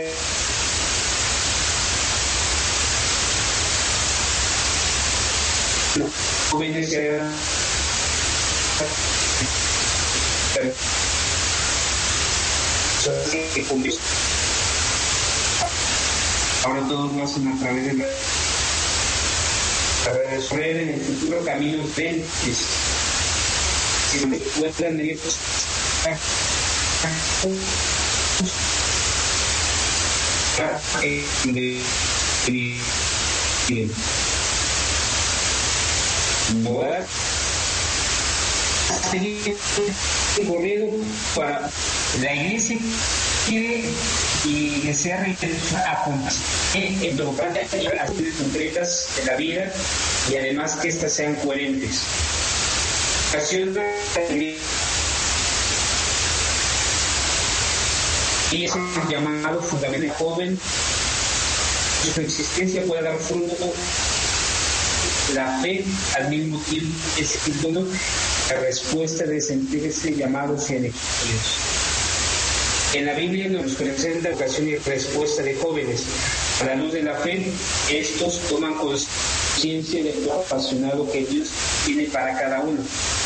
jóvenes que ahora todos lo hacen a través de la a través de en el futuro caminos ven si encuentran ellos seguir corriendo para la iglesia y desea acompañar en acciones concretas de la vida y además que éstas sean coherentes. Y es un llamado fundamental joven, su existencia puede dar fruto la fe al mismo tiempo es la respuesta de sentirse llamados y elegidos. En la Biblia nos presenta ocasión y respuesta de jóvenes. A la luz de la fe, estos toman conciencia de lo apasionado que Dios tiene para cada uno.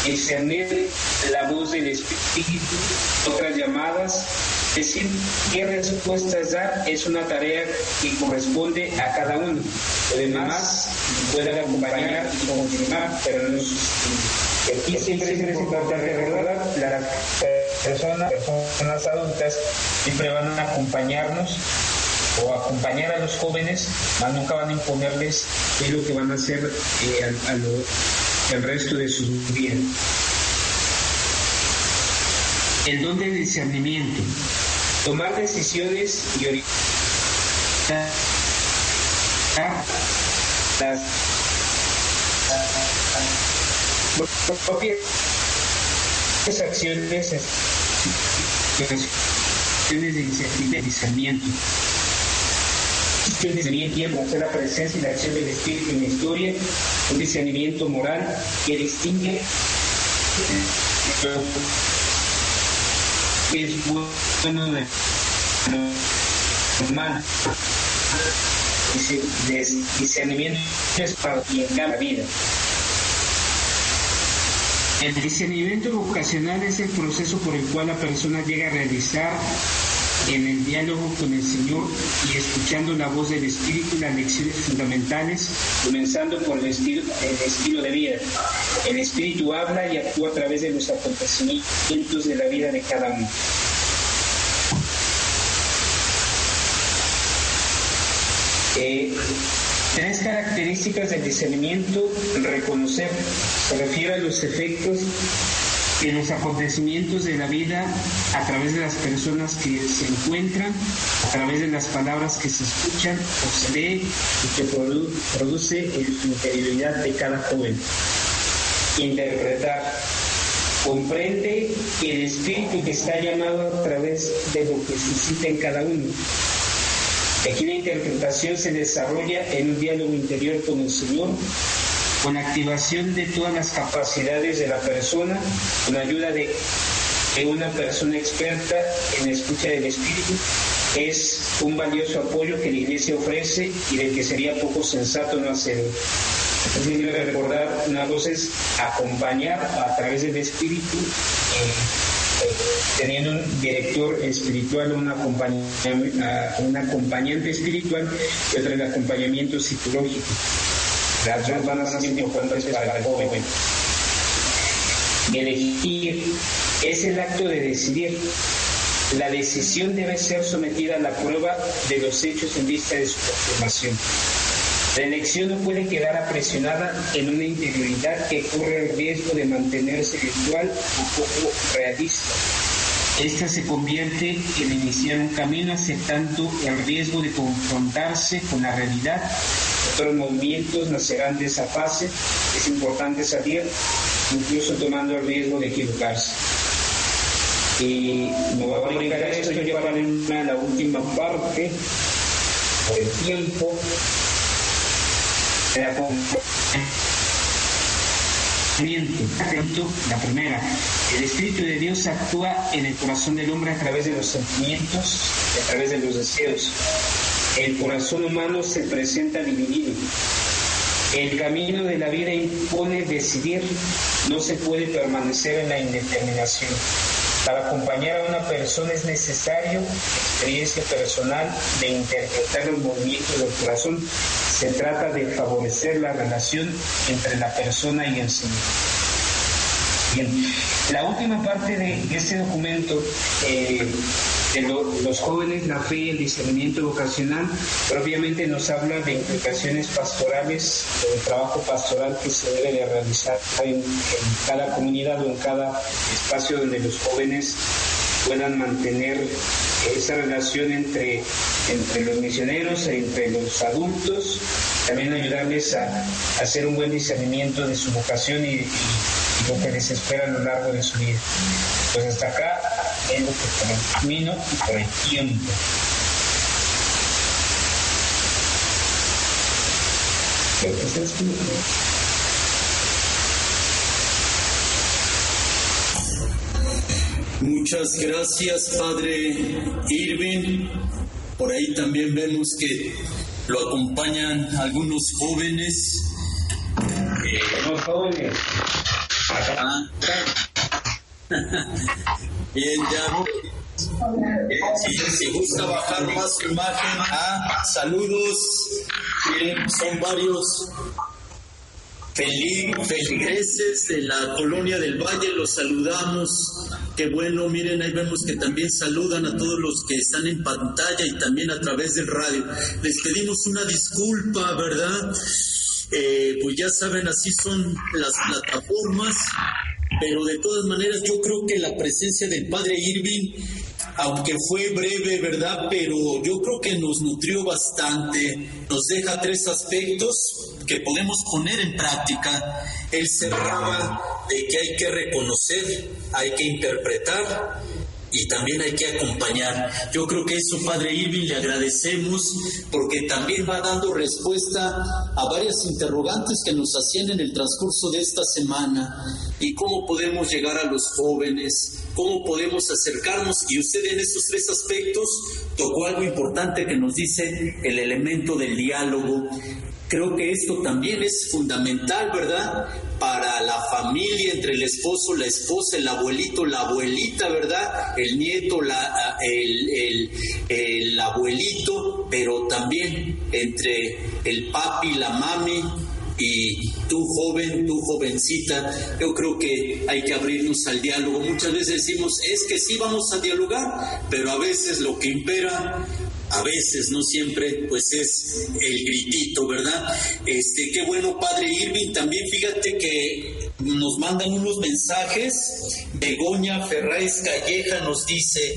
Discernir la voz del Espíritu, otras llamadas, decir qué respuestas dar es una tarea que corresponde a cada uno. Lo demás puede acompañar y confirmar, pero no Aquí siempre es importante recordar, las personas, personas adultas siempre van a acompañarnos o acompañar a los jóvenes, más nunca van a imponerles qué lo que van a hacer eh, al, resto de su vida. El don del discernimiento, tomar decisiones y orientar las propias acciones de iniciativa discernimiento. Discernimiento tiempo hacer la presencia y la acción del Espíritu en la historia, un discernimiento moral que distingue que es bueno de normal. Discernimiento es para cada vida. El discernimiento vocacional es el proceso por el cual la persona llega a realizar en el diálogo con el Señor y escuchando la voz del Espíritu las lecciones fundamentales, comenzando por el estilo, de vida. El Espíritu habla y actúa a través de los acontecimientos de la vida de cada uno. Eh, Tres características del discernimiento reconocer. Se refiere a los efectos en los acontecimientos de la vida a través de las personas que se encuentran, a través de las palabras que se escuchan o se ve y que produce en su interioridad de cada joven. Interpretar. Comprende el espíritu que está llamado a través de lo que suscita en cada uno Aquí la interpretación se desarrolla en un diálogo interior con el Señor, con activación de todas las capacidades de la persona, con ayuda de, una persona experta en la escucha del Espíritu, es un valioso apoyo que la Iglesia ofrece y del que sería poco sensato no hacerlo. Entonces, recordar una cosa es acompañar a través del Espíritu. Eh, teniendo un director espiritual, un acompañante espiritual y otro el acompañamiento psicológico. Van a ser importantes para el joven. Elegir es el acto de decidir. La decisión debe ser sometida a la prueba de los hechos en vista de su confirmación. La elección no puede quedar apresionada en una interioridad que corre el riesgo de mantenerse virtual o poco realista. Esta se convierte en iniciar un camino aceptando el riesgo de confrontarse con la realidad. Otros movimientos nacerán de esa fase. Es importante salir, incluso tomando el riesgo de equivocarse. Y me voy a brincar esto ya para la última parte, por el tiempo primera, el Espíritu de Dios actúa en el corazón del hombre a través de los sentimientos y a través de los deseos. El corazón humano se presenta dividido. El camino de la vida impone decidir, no se puede permanecer en la indeterminación. Para acompañar a una persona es necesario experiencia personal de interpretar los movimientos del corazón. Se trata de favorecer la relación entre la persona y el Señor. Bien, la última parte de este documento eh, de los jóvenes, la fe y el discernimiento vocacional, pero obviamente nos habla de implicaciones pastorales, del trabajo pastoral que se debe de realizar en, cada comunidad o en cada espacio donde los jóvenes puedan mantener esa relación entre, entre los misioneros entre los adultos, también ayudarles a, hacer un buen discernimiento de su vocación y, lo que les espera a lo largo de su vida. Pues hasta acá es lo que por el camino y por el tiempo. Muchas gracias, Padre Irving. Por ahí también vemos que lo acompañan algunos jóvenes. Los jóvenes. Bien, ya. Si, si, gusta bajar más su imagen, ah, saludos. Bien, son varios feligreses de la colonia del Valle, los saludamos. Qué bueno, miren, ahí vemos que también saludan a todos los que están en pantalla y también a través del radio. Les pedimos una disculpa, ¿verdad? Eh, pues ya saben, así son las plataformas, pero de todas maneras yo creo que la presencia del padre Irving, aunque fue breve, ¿verdad? Pero yo creo que nos nutrió bastante, nos deja tres aspectos que podemos poner en práctica. Él cerraba de que hay que reconocer, hay que interpretar y también hay que acompañar. Yo creo que eso, Padre Irving, le agradecemos porque también va dando respuesta a varias interrogantes que nos hacían en el transcurso de esta semana. Y cómo podemos llegar a los jóvenes, cómo podemos acercarnos. Y usted en esos tres aspectos tocó algo importante que nos dice el elemento del diálogo. Creo que esto también es fundamental, ¿verdad? Para la familia, entre el esposo, la esposa, el abuelito, la abuelita, ¿verdad? El nieto, la, el, el, el abuelito, pero también entre el papi, la mami, y tú joven, tú jovencita, yo creo que hay que abrirnos al diálogo. Muchas veces decimos, es que sí vamos a dialogar, pero a veces lo que impera a veces, no siempre, pues es el gritito, ¿verdad? Este, qué bueno, padre Irving, también fíjate que nos mandan unos mensajes. Begoña Ferráez Calleja nos dice,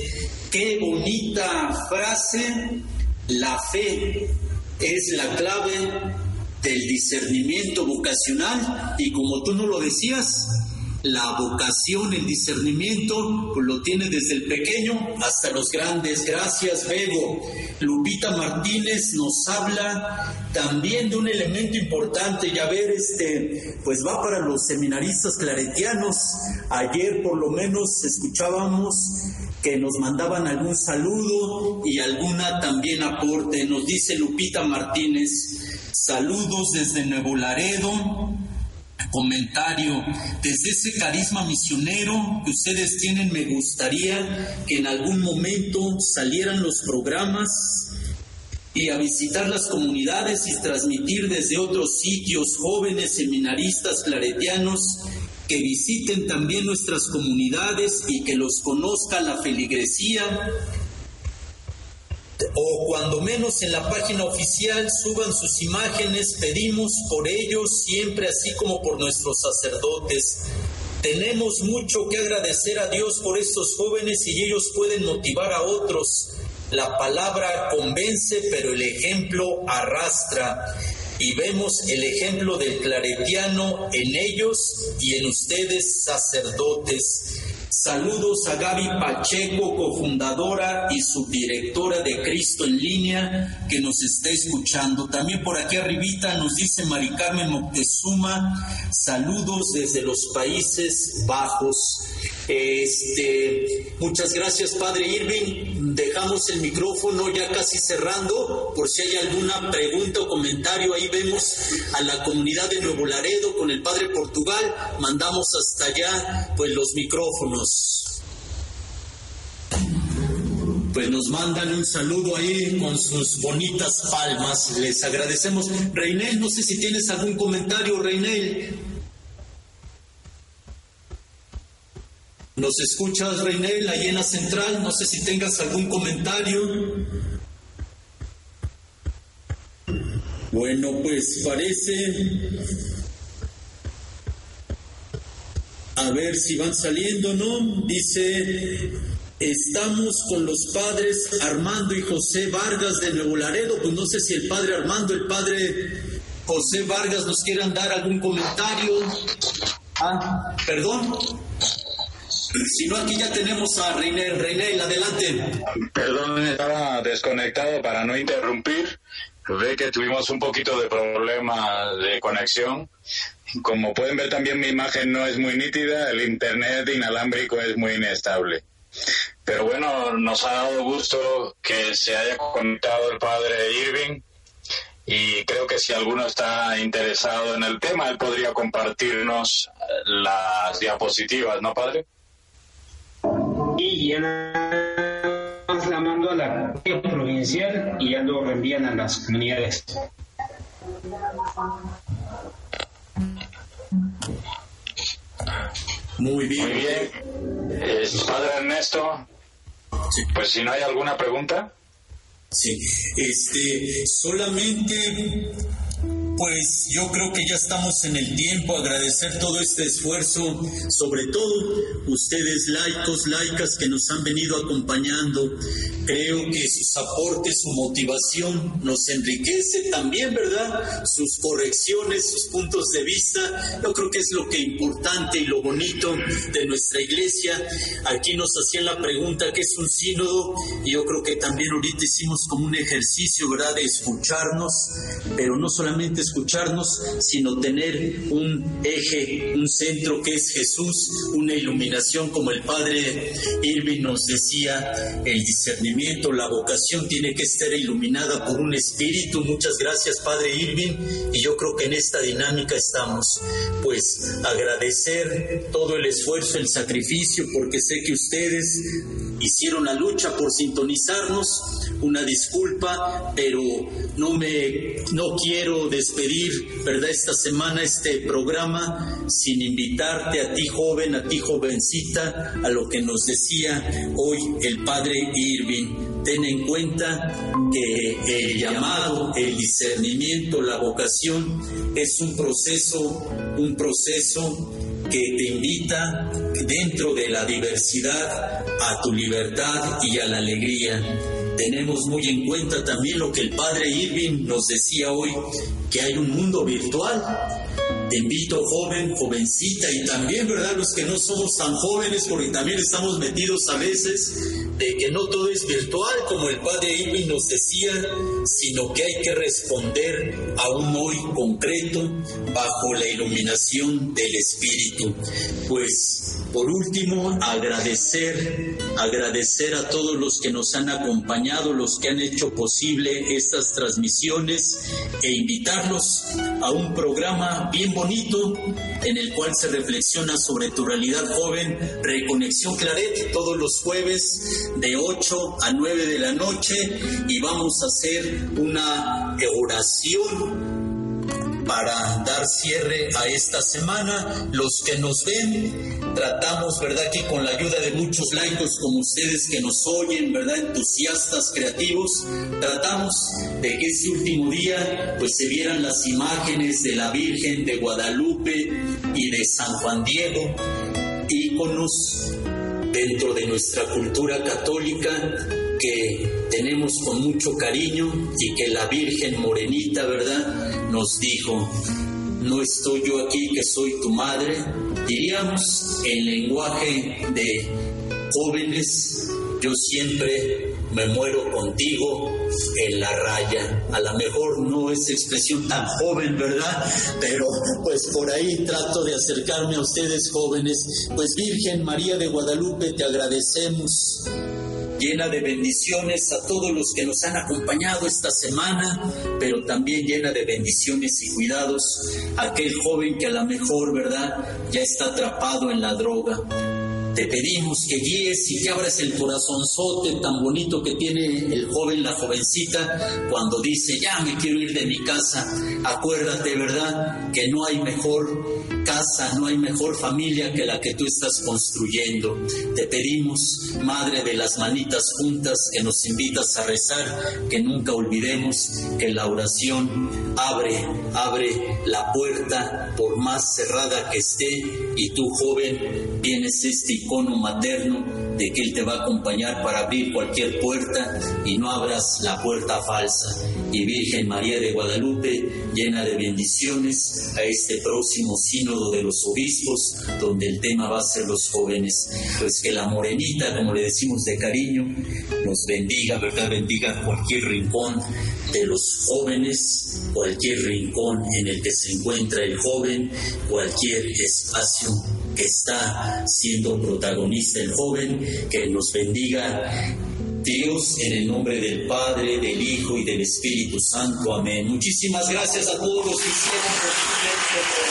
qué bonita frase, la fe es la clave del discernimiento vocacional y como tú no lo decías, la vocación, el discernimiento, pues lo tiene desde el pequeño hasta los grandes. Gracias, Bego. Lupita Martínez nos habla también de un elemento importante, ya ver, este, pues va para los seminaristas claretianos. Ayer por lo menos escuchábamos que nos mandaban algún saludo y alguna también aporte. Nos dice Lupita Martínez, saludos desde Nuevo Laredo comentario. Desde ese carisma misionero que ustedes tienen, me gustaría que en algún momento salieran los programas y a visitar las comunidades y transmitir desde otros sitios jóvenes seminaristas claretianos que visiten también nuestras comunidades y que los conozca la feligresía o cuando menos en la página oficial suban sus imágenes, pedimos por ellos siempre así como por nuestros sacerdotes. Tenemos mucho que agradecer a Dios por estos jóvenes y ellos pueden motivar a otros. La palabra convence, pero el ejemplo arrastra. Y vemos el ejemplo del claretiano en ellos y en ustedes sacerdotes. Saludos a Gaby Pacheco, cofundadora y subdirectora de Cristo en línea, que nos está escuchando. También por aquí arribita nos dice Mari Carmen Moctezuma, saludos desde los Países Bajos. Este, muchas gracias, Padre Irving. Dejamos el micrófono ya casi cerrando, por si hay alguna pregunta o comentario. Ahí vemos a la comunidad de Nuevo Laredo con el Padre Portugal. Mandamos hasta allá, pues, los micrófonos. Pues nos mandan un saludo ahí con sus bonitas palmas. Les agradecemos. Reinel, no sé si tienes algún comentario, Reinel. ¿Nos escuchas, Reinel, ahí en la central? No sé si tengas algún comentario. Bueno, pues parece... A ver si van saliendo, ¿no? Dice, estamos con los padres Armando y José Vargas de Nuevo Laredo. Pues no sé si el padre Armando, el padre José Vargas nos quieran dar algún comentario. Ah, perdón. Si no, aquí ya tenemos a Reinel. Reinel, adelante. Perdón, estaba desconectado para no interrumpir. Ve que tuvimos un poquito de problema de conexión. Como pueden ver también mi imagen no es muy nítida, el internet inalámbrico es muy inestable. Pero bueno, nos ha dado gusto que se haya conectado el padre Irving y creo que si alguno está interesado en el tema, él podría compartirnos las diapositivas, ¿no, padre? Y ya la mando a la provincial y ya lo reenvían a las comunidades. Muy bien. Muy bien. Eh, padre Ernesto, pues si no hay alguna pregunta. Sí, este, solamente pues yo creo que ya estamos en el tiempo, agradecer todo este esfuerzo, sobre todo ustedes laicos, laicas que nos han venido acompañando. Creo que sus aportes, su motivación nos enriquece también, ¿verdad? Sus correcciones, sus puntos de vista, yo creo que es lo que importante y lo bonito de nuestra iglesia. Aquí nos hacían la pregunta, ¿qué es un sínodo? Y yo creo que también ahorita hicimos como un ejercicio, ¿verdad?, de escucharnos, pero no solamente escucharnos, sino tener un eje, un centro que es Jesús, una iluminación como el Padre Irving nos decía, el discernimiento, la vocación tiene que estar iluminada por un espíritu. Muchas gracias Padre Irving y yo creo que en esta dinámica estamos. Pues agradecer todo el esfuerzo, el sacrificio, porque sé que ustedes hicieron la lucha por sintonizarnos. Una disculpa, pero no me no quiero despedir, ¿verdad? Esta semana este programa sin invitarte a ti joven, a ti jovencita, a lo que nos decía hoy el padre Irving. Ten en cuenta que el llamado, el discernimiento, la vocación es un proceso, un proceso que te invita dentro de la diversidad a tu libertad y a la alegría. Tenemos muy en cuenta también lo que el padre Irving nos decía hoy, que hay un mundo virtual. Te invito, joven, jovencita, y también, ¿verdad? Los que no somos tan jóvenes, porque también estamos metidos a veces de que no todo es virtual, como el padre Irving nos decía, sino que hay que responder a un hoy concreto bajo la iluminación del Espíritu. Pues, por último, agradecer, agradecer a todos los que nos han acompañado, los que han hecho posible estas transmisiones e invitarlos a un programa bien bonito en el cual se reflexiona sobre tu realidad joven, Reconexión Claret, todos los jueves de 8 a 9 de la noche y vamos a hacer una oración para dar cierre a esta semana. Los que nos ven, tratamos, ¿verdad?, que con la ayuda de muchos laicos como ustedes que nos oyen, ¿verdad?, entusiastas, creativos, tratamos de que este último día, pues se vieran las imágenes de la Virgen de Guadalupe y de San Juan Diego, íconos dentro de nuestra cultura católica que tenemos con mucho cariño y que la Virgen Morenita, ¿verdad?, nos dijo, no estoy yo aquí que soy tu madre, diríamos en lenguaje de jóvenes, yo siempre me muero contigo en la raya. A lo mejor no es expresión tan joven, ¿verdad? Pero pues por ahí trato de acercarme a ustedes jóvenes. Pues Virgen María de Guadalupe, te agradecemos llena de bendiciones a todos los que nos han acompañado esta semana, pero también llena de bendiciones y cuidados a aquel joven que a lo mejor, ¿verdad?, ya está atrapado en la droga. Te pedimos que guíes y que abras el corazonzote tan bonito que tiene el joven, la jovencita, cuando dice, ya me quiero ir de mi casa. Acuérdate, ¿verdad?, que no hay mejor casa no hay mejor familia que la que tú estás construyendo. Te pedimos, Madre de las manitas juntas, que nos invitas a rezar, que nunca olvidemos que la oración abre, abre la puerta por más cerrada que esté y tú joven tienes este icono materno de que Él te va a acompañar para abrir cualquier puerta y no abras la puerta falsa. Y Virgen María de Guadalupe, llena de bendiciones a este próximo sínodo de los obispos, donde el tema va a ser los jóvenes. Pues que la morenita, como le decimos de cariño, nos bendiga, ¿verdad? Bendiga cualquier rincón de los jóvenes, cualquier rincón en el que se encuentra el joven, cualquier espacio que está siendo protagonista el joven, que nos bendiga Dios, en el nombre del Padre, del Hijo y del Espíritu Santo. Amén. Muchísimas gracias a todos los que hicieron posible este